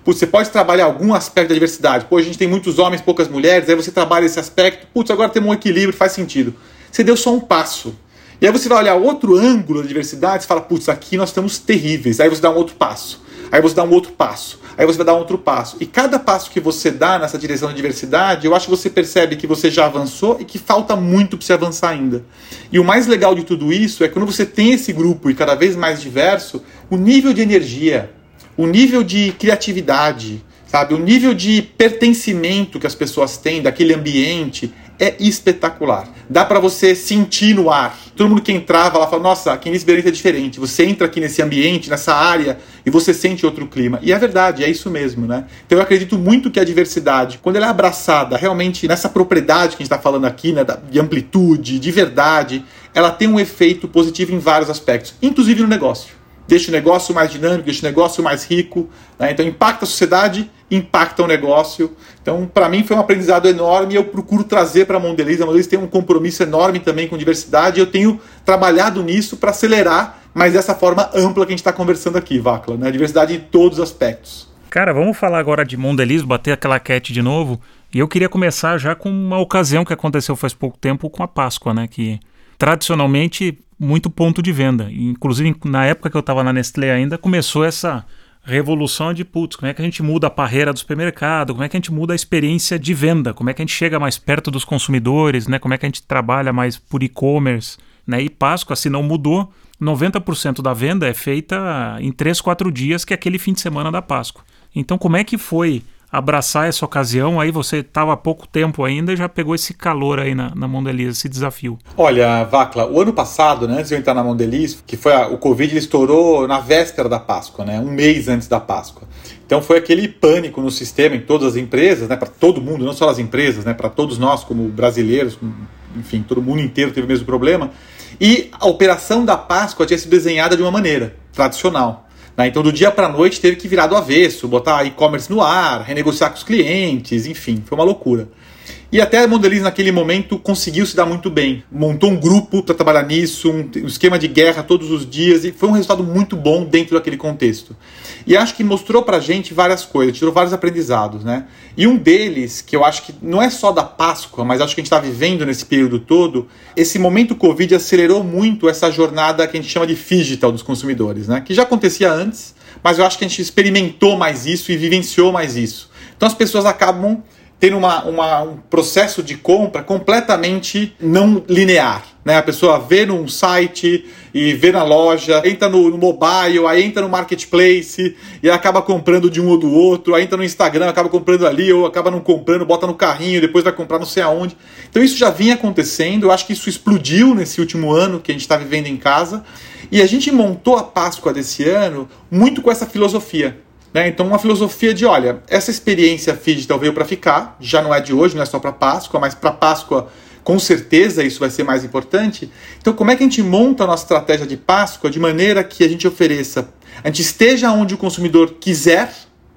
Você pode trabalhar algum aspecto da diversidade. Pô, a gente tem muitos homens, poucas mulheres, aí você trabalha esse aspecto. Putz, agora temos um equilíbrio, faz sentido. Você deu só um passo. E aí você vai olhar outro ângulo da diversidade e fala, putz, aqui nós estamos terríveis. Aí você dá um outro passo. Aí você dá um outro passo. Aí você vai dar um outro passo. E cada passo que você dá nessa direção da diversidade, eu acho que você percebe que você já avançou e que falta muito para você avançar ainda. E o mais legal de tudo isso é que quando você tem esse grupo e cada vez mais diverso, o nível de energia, o nível de criatividade, sabe? O nível de pertencimento que as pessoas têm daquele ambiente é espetacular. Dá para você sentir no ar. Todo mundo que entrava lá fala: Nossa, nesse ambiente é diferente. Você entra aqui nesse ambiente, nessa área, e você sente outro clima. E é verdade, é isso mesmo, né? Então eu acredito muito que a diversidade, quando ela é abraçada realmente nessa propriedade que a gente está falando aqui, né, de amplitude, de verdade, ela tem um efeito positivo em vários aspectos, inclusive no negócio deixa o negócio mais dinâmico, deixa o negócio mais rico. Né? Então, impacta a sociedade, impacta o negócio. Então, para mim, foi um aprendizado enorme e eu procuro trazer para a Mondelez. A Mondelez tem um compromisso enorme também com diversidade e eu tenho trabalhado nisso para acelerar, mas dessa forma ampla que a gente está conversando aqui, Vacla. Né? Diversidade em todos os aspectos. Cara, vamos falar agora de Mondelez, bater aquela cat de novo. E eu queria começar já com uma ocasião que aconteceu faz pouco tempo com a Páscoa, né? Que tradicionalmente muito ponto de venda. Inclusive, na época que eu estava na Nestlé ainda, começou essa revolução de putz, como é que a gente muda a parreira do supermercado, como é que a gente muda a experiência de venda, como é que a gente chega mais perto dos consumidores, né? Como é que a gente trabalha mais por e-commerce, né? E Páscoa, se não mudou, 90% da venda é feita em 3, 4 dias, que é aquele fim de semana da Páscoa. Então, como é que foi abraçar essa ocasião? Aí você estava há pouco tempo ainda e já pegou esse calor aí na, na Mondeliz, esse desafio. Olha, Vacla, o ano passado, né, antes de eu entrar na Mondeliz, que foi a, o Covid, ele estourou na véspera da Páscoa, né, um mês antes da Páscoa. Então foi aquele pânico no sistema, em todas as empresas, né, para todo mundo, não só as empresas, né, para todos nós como brasileiros, enfim, todo mundo inteiro teve o mesmo problema. E a operação da Páscoa tinha sido desenhada de uma maneira tradicional. Né? Então, do dia para noite, teve que virar do avesso, botar e-commerce no ar, renegociar com os clientes, enfim, foi uma loucura. E até a Mondeliz naquele momento conseguiu se dar muito bem. Montou um grupo para trabalhar nisso, um, esquema de guerra todos os dias, e foi um resultado muito bom dentro daquele contexto. E acho que mostrou para a gente várias coisas, tirou vários aprendizados. Né? E um deles, que eu acho que não é só da Páscoa, mas acho que a gente está vivendo nesse período todo, esse momento Covid acelerou muito essa jornada que a gente chama de digital dos consumidores, né? que já acontecia antes, mas eu acho que a gente experimentou mais isso e vivenciou mais isso. Então as pessoas acabam ter uma, uma, um processo de compra completamente não linear. Né? A pessoa vê num site e vê na loja, entra no, no, mobile, aí entra no marketplace e acaba comprando de um ou do outro, aí entra no Instagram, acaba comprando ali, ou acaba não comprando, bota no carrinho, depois vai comprar não sei aonde. Então isso já vinha acontecendo, eu acho que isso explodiu nesse último ano que a gente está vivendo em casa. E a gente montou a Páscoa desse ano muito com essa filosofia. Né? Então, uma filosofia de, olha, essa experiência digital veio para ficar, já não é de hoje, não é só para Páscoa, mas para Páscoa, com certeza, isso vai ser mais importante. Então, como é que a gente monta a nossa estratégia de Páscoa de maneira que a gente ofereça, a gente esteja onde o consumidor quiser,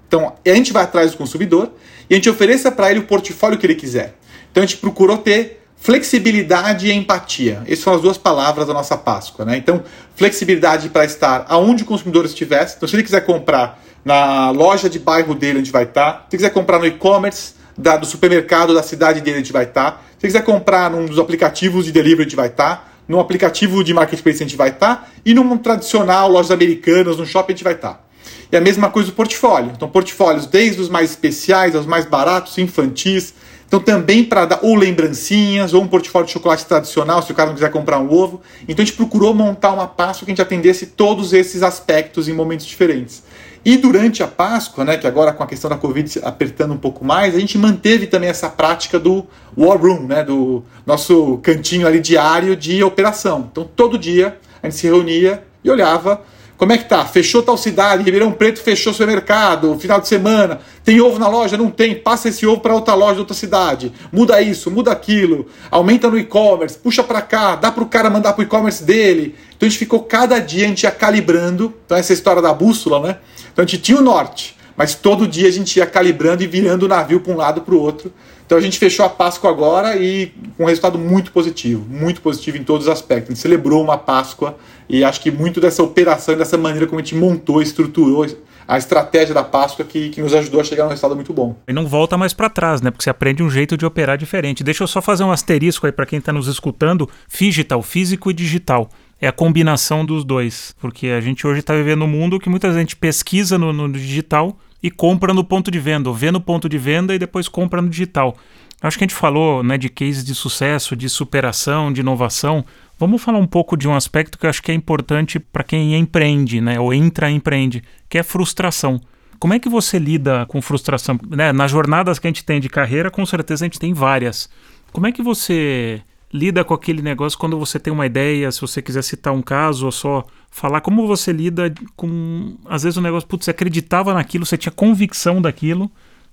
então a gente vai atrás do consumidor e a gente ofereça para ele o portfólio que ele quiser. Então, a gente procurou ter flexibilidade e empatia. Essas são as duas palavras da nossa Páscoa. Né? Então, flexibilidade para estar aonde o consumidor estivesse. Então, se ele quiser comprar na loja de bairro dele, onde vai estar. Tá. Se quiser comprar no e-commerce do supermercado da cidade dele, onde vai estar. Tá. Se quiser comprar num dos aplicativos de delivery, onde vai estar. Tá. Num aplicativo de marketplace, a gente vai estar. E num tradicional, lojas americanas, num shopping, a gente vai estar. E a mesma coisa o portfólio. Então, portfólios desde os mais especiais aos mais baratos, infantis. Então, também para dar ou lembrancinhas, ou um portfólio de chocolate tradicional, se o cara não quiser comprar um ovo. Então, a gente procurou montar uma pasta que a gente atendesse todos esses aspectos em momentos diferentes. E durante a Páscoa, né, que agora com a questão da Covid apertando um pouco mais, a gente manteve também essa prática do War Room, né, do nosso cantinho ali diário de operação. Então todo dia a gente se reunia e olhava como é que tá? Fechou tal cidade, Ribeirão Preto fechou supermercado, final de semana. Tem ovo na loja? Não tem. Passa esse ovo para outra loja, outra cidade. Muda isso, muda aquilo. Aumenta no e-commerce, puxa para cá, dá para o cara mandar para o e-commerce dele. Então a gente ficou cada dia, a gente ia calibrando. Então essa história da bússola, né? Então a gente tinha o norte, mas todo dia a gente ia calibrando e virando o navio para um lado para o outro. Então a gente fechou a Páscoa agora e com um resultado muito positivo, muito positivo em todos os aspectos. A gente celebrou uma Páscoa e acho que muito dessa operação dessa maneira como a gente montou, estruturou a estratégia da Páscoa que, que nos ajudou a chegar num resultado muito bom. E não volta mais para trás, né? Porque você aprende um jeito de operar diferente. Deixa eu só fazer um asterisco aí para quem está nos escutando: digital, físico e digital é a combinação dos dois. Porque a gente hoje está vivendo um mundo que muita gente pesquisa no, no, digital e compra no ponto de venda, ou vê no ponto de venda e depois compra no digital. Acho que a gente falou né, de cases de sucesso, de superação, de inovação. Vamos falar um pouco de um aspecto que eu acho que é importante para quem empreende, né, ou entra empreende, que é frustração. Como é que você lida com frustração? Né? Nas jornadas que a gente tem de carreira, com certeza a gente tem várias. Como é que você lida com aquele negócio quando você tem uma ideia, se você quiser citar um caso ou só falar como você lida com às vezes o negócio, putz, você acreditava naquilo, você tinha convicção daquilo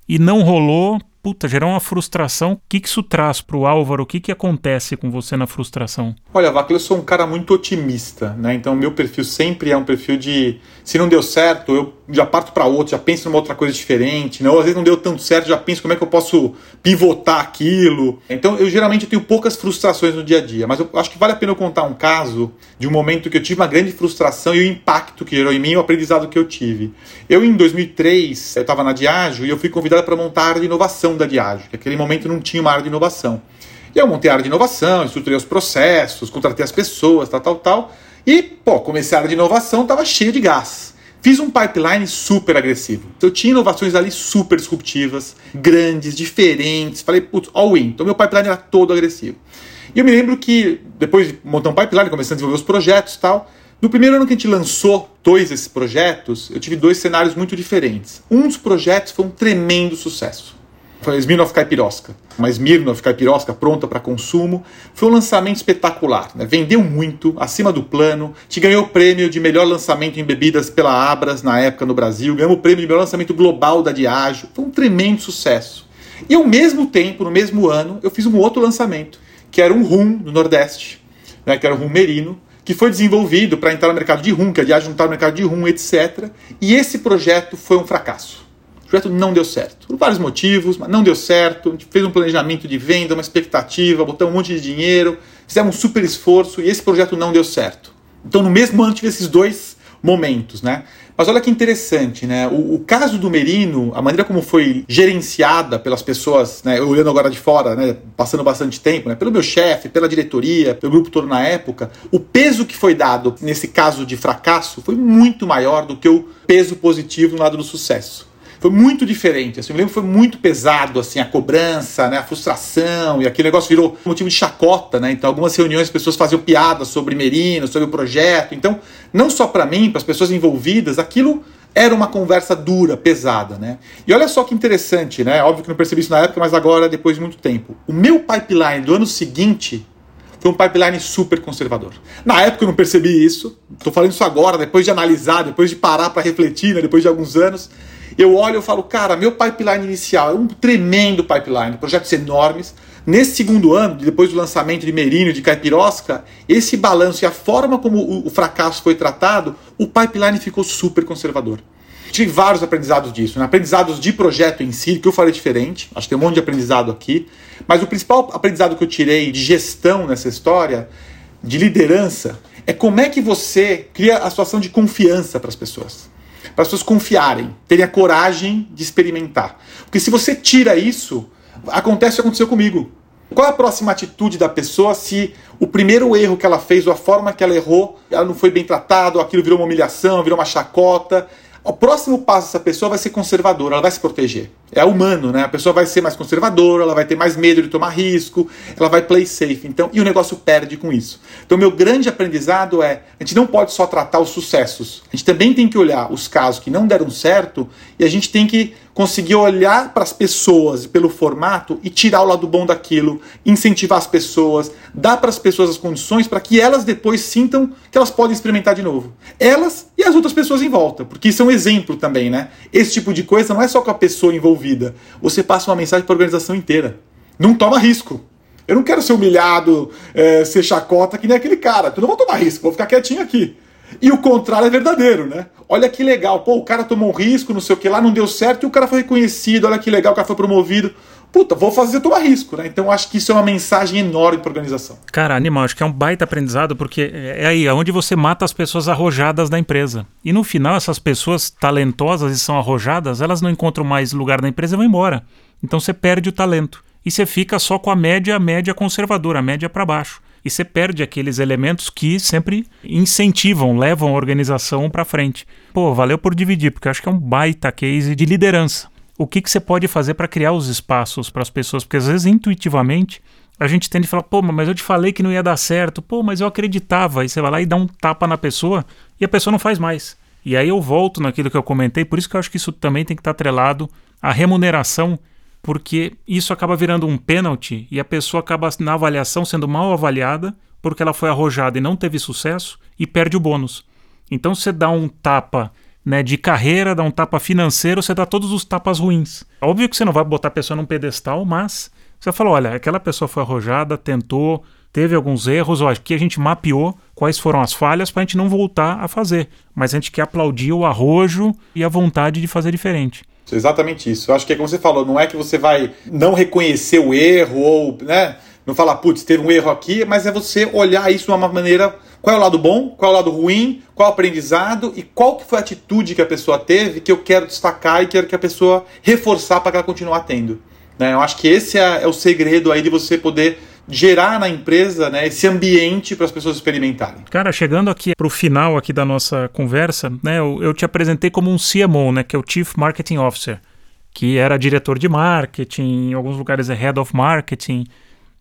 e não rolou puta, gerar uma frustração. O que, que isso traz para o Álvaro? O que, que acontece com você na frustração? Olha, Vaca, eu sou um cara muito otimista, né? Então, meu perfil sempre é um perfil de se não deu certo, eu já parto para outro, já penso numa outra coisa diferente. Né? às vezes não deu tanto certo, já penso como é que eu posso pivotar aquilo. Então, eu geralmente tenho poucas frustrações no dia a dia, mas eu acho que vale a pena eu contar um caso de um momento que eu tive uma grande frustração e o impacto que gerou em mim, o aprendizado que eu tive. Eu, em 2003, eu estava na Diageo e eu fui convidado para montar a área de inovação da Diageo, que naquele momento não tinha uma área de inovação. E eu montei a área de inovação, estruturei os processos, contratei as pessoas, tal, tal, tal. E, pô, comecei a área de inovação, estava cheio de gás. Fiz um pipeline super agressivo. Eu tinha inovações ali super disruptivas, grandes, diferentes. Falei, putz, all in. Então meu pipeline era todo agressivo. E eu me lembro que, depois de montar um pipeline, começando a desenvolver os projetos e tal, no primeiro ano que a gente lançou dois desses projetos, eu tive dois cenários muito diferentes. Um dos projetos foi um tremendo sucesso Smirnoff Caipirosca. Uma Smirnoff Caipirosca pronta para consumo. Foi um lançamento espetacular. Né? Vendeu muito, acima do plano. Te ganhou o prêmio de melhor lançamento em bebidas pela Abras na época no Brasil. Ganhou o prêmio de melhor lançamento global da Diageo. Foi um tremendo sucesso. E ao mesmo tempo, no mesmo ano, eu fiz um outro lançamento, que era um rum no Nordeste, né? que era um rum merino, que foi desenvolvido para entrar no mercado de rum, que a Diageo não estava no mercado de rum, etc. E esse projeto foi um fracasso. O projeto não deu certo. Por vários motivos, mas não deu certo. A gente fez um planejamento de venda, uma expectativa, botamos um monte de dinheiro, fizemos um super esforço e esse projeto não deu certo. Então, no mesmo ano, tive esses dois momentos, né? Mas olha que interessante, né? O, o, caso do Merino, a maneira como foi gerenciada pelas pessoas, né? Eu olhando agora de fora, né? Passando bastante tempo, né? Pelo meu chefe, pela diretoria, pelo grupo todo na época, o peso que foi dado nesse caso de fracasso foi muito maior do que o peso positivo no lado do sucesso foi muito diferente. Assim, eu lembro que foi muito pesado assim, a cobrança, né, a frustração, e aquele negócio virou motivo de chacota. Né? Então, algumas reuniões as pessoas faziam piadas sobre Merino, sobre o projeto. Então, não só para mim, para as pessoas envolvidas, aquilo era uma conversa dura, pesada, né? E olha só que interessante, né? Óbvio que não percebi isso na época, mas agora, depois de muito tempo. O meu pipeline do ano seguinte foi um pipeline super conservador. Na época eu não percebi isso, estou falando isso agora, depois de analisar, depois de parar para refletir, né, depois de alguns anos eu olho e falo, cara, meu pipeline inicial é um tremendo pipeline, projetos enormes. Nesse segundo ano, depois do lançamento de Merino de Caipirosca, esse balanço e a forma como o fracasso foi tratado, o pipeline ficou super conservador. Tive vários aprendizados disso, né? aprendizados de projeto em si, que eu falei diferente, acho que tem um monte de aprendizado aqui, mas o principal aprendizado que eu tirei de gestão nessa história, de liderança, é como é que você cria a situação de confiança para as pessoas para as pessoas confiarem, terem a coragem de experimentar. Porque se você tira isso, acontece o que aconteceu comigo. Qual a próxima atitude da pessoa se o primeiro erro que ela fez, ou a forma que ela errou, ela não foi bem tratada, aquilo virou uma humilhação, virou uma chacota, o próximo passo dessa pessoa vai ser conservadora, ela vai se proteger. É humano, né? A pessoa vai ser mais conservadora, ela vai ter mais medo de tomar risco, ela vai play safe. Então, e o negócio perde com isso. Então, meu grande aprendizado é: a gente não pode só tratar os sucessos. A gente também tem que olhar os casos que não deram certo e a gente tem que conseguir olhar para as pessoas pelo formato e tirar o lado bom daquilo, incentivar as pessoas, dar para as pessoas as condições para que elas depois sintam que elas podem experimentar de novo. Elas e as outras pessoas em volta, porque isso é um exemplo também, né? Esse tipo de coisa não é só com a pessoa envolvida, você passa uma mensagem para a organização inteira. Não toma risco. Eu não quero ser humilhado, é, ser chacota que nem aquele cara. Eu não vou tomar risco, vou ficar quietinho aqui. E o contrário é verdadeiro, né? Olha que legal, pô, o cara tomou um risco, não sei o que lá, não deu certo e o cara foi reconhecido, olha que legal, o cara foi promovido. Puta, vou fazer tomar risco, né? Então acho que isso é uma mensagem enorme para organização. Cara, animal, acho que é um baita aprendizado, porque é aí, é onde você mata as pessoas arrojadas da empresa. E no final, essas pessoas talentosas e são arrojadas, elas não encontram mais lugar na empresa e vão embora. Então você perde o talento. E você fica só com a média, a média conservadora, a média para baixo e você perde aqueles elementos que sempre incentivam, levam a organização para frente. Pô, valeu por dividir, porque eu acho que é um baita case de liderança. O que, que você pode fazer para criar os espaços para as pessoas? Porque às vezes, intuitivamente, a gente tende a falar, pô, mas eu te falei que não ia dar certo, pô, mas eu acreditava. Aí você vai lá e dá um tapa na pessoa e a pessoa não faz mais. E aí eu volto naquilo que eu comentei, por isso que eu acho que isso também tem que estar atrelado à remuneração, porque isso acaba virando um pênalti e a pessoa acaba na avaliação sendo mal avaliada porque ela foi arrojada e não teve sucesso e perde o bônus. Então você dá um tapa né, de carreira, dá um tapa financeiro, você dá todos os tapas ruins. Óbvio que você não vai botar a pessoa num pedestal, mas você fala, olha, aquela pessoa foi arrojada, tentou, teve alguns erros, ó, aqui a gente mapeou quais foram as falhas para a gente não voltar a fazer. Mas a gente quer aplaudir o arrojo e a vontade de fazer diferente. Exatamente isso. Eu acho que é como você falou, não é que você vai não reconhecer o erro ou, né, não falar, putz, teve um erro aqui, mas é você olhar isso de uma maneira qual é o lado bom, qual é o lado ruim, qual é o aprendizado e qual que foi a atitude que a pessoa teve que eu quero destacar e quero que a pessoa reforçar para que ela continue tendo. Né? Eu acho que esse é, é, o segredo aí de você poder gerar na empresa né, esse ambiente para as pessoas experimentarem. Cara, chegando aqui para o final aqui da nossa conversa, né, eu, eu te apresentei como um CMO, né, que é o Chief Marketing Officer, que era diretor de marketing, em alguns lugares é Head of Marketing,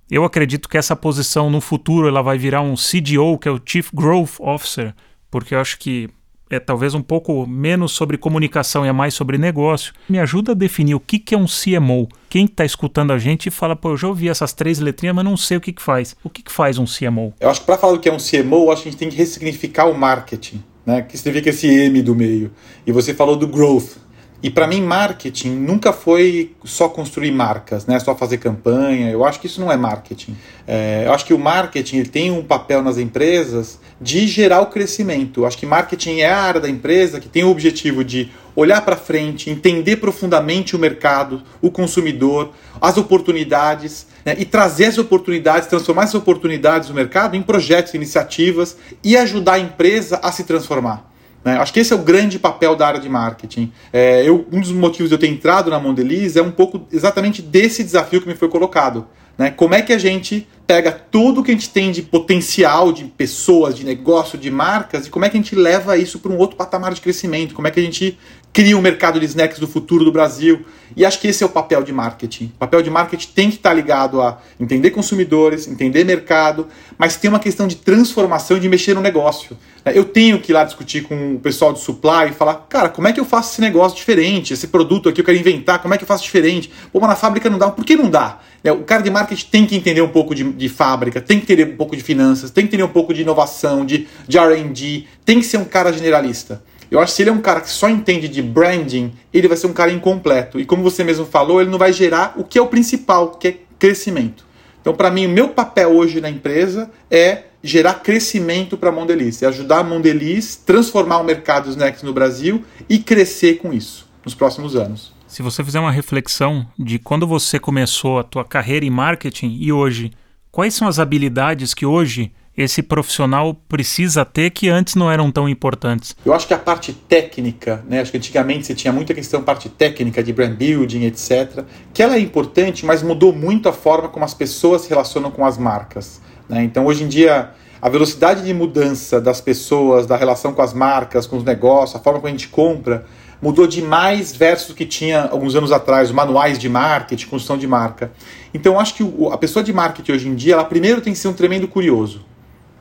eu acredito que essa posição no futuro ela vai virar um CDO, que é o Chief Growth Officer, porque eu acho que é talvez um pouco menos sobre comunicação e é mais sobre negócio. Me ajuda a definir o que, que é um CMO. Quem está escutando a gente fala, pô, eu já ouvi essas três letrinhas, mas não sei o que, que faz. O que, que faz um CMO? Eu acho que para falar do que é um CMO, acho que a gente tem que ressignificar o marketing, né? que significa esse M do meio. E você falou do growth. E para mim, marketing nunca foi só construir marcas, né? só fazer campanha. Eu acho que isso não é marketing. É, eu acho que o marketing ele tem um papel nas empresas de gerar o crescimento. Eu acho que marketing é a área da empresa que tem o objetivo de olhar para frente, entender profundamente o mercado, o consumidor, as oportunidades né? e trazer as oportunidades, transformar essas oportunidades do mercado em projetos, iniciativas e ajudar a empresa a se transformar. Né? Acho que esse é o grande papel da área de marketing. É, eu, um dos motivos de eu ter entrado na Mondeliz é um pouco exatamente desse desafio que me foi colocado. Né? Como é que a gente pega tudo que a gente tem de potencial de pessoas, de negócio, de marcas, e como é que a gente leva isso para um outro patamar de crescimento? Como é que a gente cria um mercado de snacks do futuro do Brasil? E acho que esse é o papel de marketing. O papel de marketing tem que estar ligado a entender consumidores, entender mercado, mas tem uma questão de transformação, de mexer no negócio. Eu tenho que ir lá discutir com o pessoal de supply e falar, cara, como é que eu faço esse negócio diferente? Esse produto aqui eu quero inventar, como é que eu faço diferente? Pô, mas na fábrica não dá. Por que não dá? É, o cara de marketing tem que entender um pouco de, de, fábrica, tem que entender um pouco de finanças, tem que entender um pouco de inovação, de, de RD, tem que ser um cara generalista. Eu acho que se ele é um cara que só entende de branding, ele vai ser um cara incompleto. E como você mesmo falou, ele não vai gerar o que é o principal, que é crescimento. Então, para mim, o meu papel hoje na empresa é gerar crescimento para a Mondeliz, é ajudar a Mondeliz transformar o mercado dos snacks no Brasil e crescer com isso nos próximos anos. Se você fizer uma reflexão de quando você começou a tua carreira em marketing e hoje, quais são as habilidades que hoje esse profissional precisa ter que antes não eram tão importantes? Eu acho que a parte técnica, né? Acho que antigamente você tinha muita questão parte técnica de brand building, etc. Que ela é importante, mas mudou muito a forma como as pessoas se relacionam com as marcas. Né? Então hoje em dia a velocidade de mudança das pessoas, da relação com as marcas, com os negócios, a forma como a gente compra mudou demais versus o que tinha alguns anos atrás, manuais de marketing, construção de marca. Então, acho que a pessoa de marketing hoje em dia, ela primeiro tem que ser um tremendo curioso.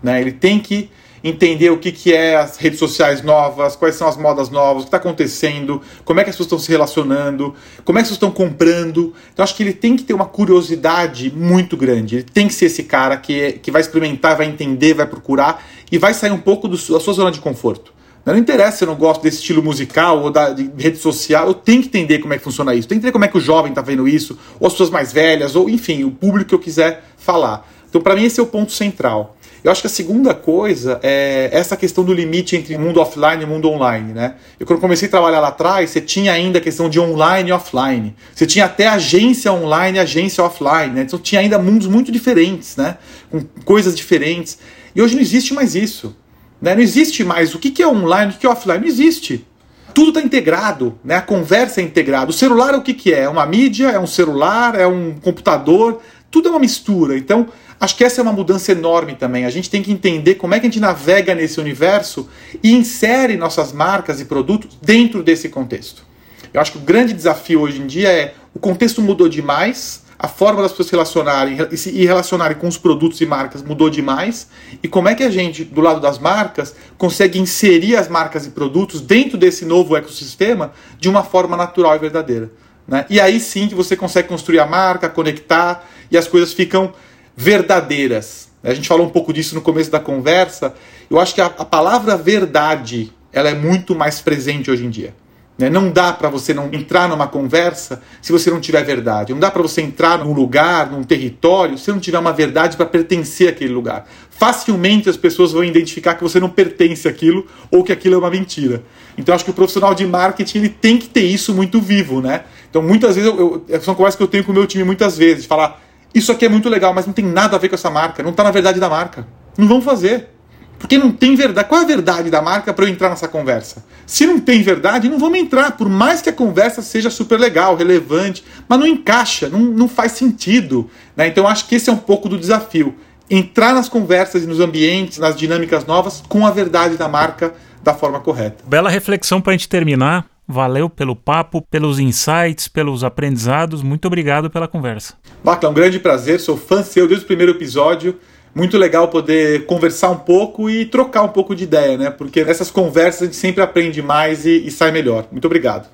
Né? Ele tem que entender o que, que é as redes sociais novas, quais são as modas novas, o que está acontecendo, como é que as pessoas estão se relacionando, como é que as pessoas estão comprando. Então acho que ele tem que ter uma curiosidade muito grande. Ele tem que ser esse cara que, que vai experimentar, vai entender, vai procurar e vai sair um pouco do, da sua zona de conforto. Não interessa se eu não gosto desse estilo musical ou da de rede social, eu tenho que entender como é que funciona isso. Tenho que entender como é que o jovem está vendo isso, ou as pessoas mais velhas, ou enfim, o público que eu quiser falar. Então, para mim, esse é o ponto central. Eu acho que a segunda coisa é essa questão do limite entre mundo offline e mundo online, né? Eu quando comecei a trabalhar lá atrás, você tinha ainda a questão de online e offline. Você tinha até agência online e agência offline, né? Então tinha ainda mundos muito diferentes, né? Com coisas diferentes. E hoje não existe mais isso. Né? Não existe mais o que é online, o que é offline. Não existe. Tudo está integrado, né? a conversa é integrada. O celular é o que, que é? É uma mídia, é um celular, é um computador, tudo é uma mistura. Então, acho que essa é uma mudança enorme também. A gente tem que entender como é que a gente navega nesse universo e insere nossas marcas e produtos dentro desse contexto. Eu acho que o grande desafio hoje em dia é o contexto mudou demais, a forma das pessoas se relacionarem e se relacionarem com os produtos e marcas mudou demais e como é que a gente, do lado das marcas, consegue inserir as marcas e produtos dentro desse novo ecossistema de uma forma natural e verdadeira. Né? E aí sim que você consegue construir a marca, conectar e as coisas ficam verdadeiras. A gente falou um pouco disso no começo da conversa. Eu acho que a, a palavra verdade ela é muito mais presente hoje em dia. Né? Não dá para você não entrar numa conversa se você não tiver verdade. Não dá para você entrar num lugar, num território, se não tiver uma verdade para pertencer àquele lugar. Facilmente as pessoas vão identificar que você não pertence àquilo ou que aquilo é uma mentira. Então acho que o profissional de marketing ele tem que ter isso muito vivo, né? Então muitas vezes eu, eu, são conversas que eu tenho com o meu time muitas vezes, de falar isso aqui é muito legal, mas não tem nada a ver com essa marca, não está na verdade da marca. Não vão fazer. Porque não tem verdade. Qual é a verdade da marca para eu entrar nessa conversa? Se não tem verdade, não vamos entrar. Por mais que a conversa seja super legal, relevante, mas não encaixa, não, não faz sentido. Né? Então acho que esse é um pouco do desafio. Entrar nas conversas e nos ambientes, nas dinâmicas novas, com a verdade da marca da forma correta. Bela reflexão para a gente terminar. Valeu pelo papo, pelos insights, pelos aprendizados. Muito obrigado pela conversa. Bacana, um grande prazer. Sou fã seu desde o primeiro episódio muito legal poder conversar um pouco e trocar um pouco de ideia, né? Porque nessas conversas a gente sempre aprende mais e, e sai melhor. Muito obrigado.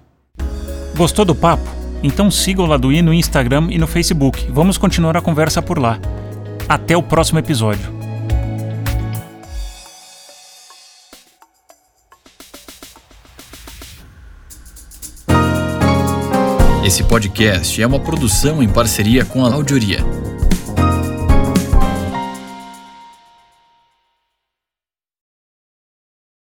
Gostou do papo? Então siga o Laduí no Instagram e no Facebook. Vamos continuar a conversa por lá. Até o próximo episódio. Esse podcast é uma produção em parceria com a Audioria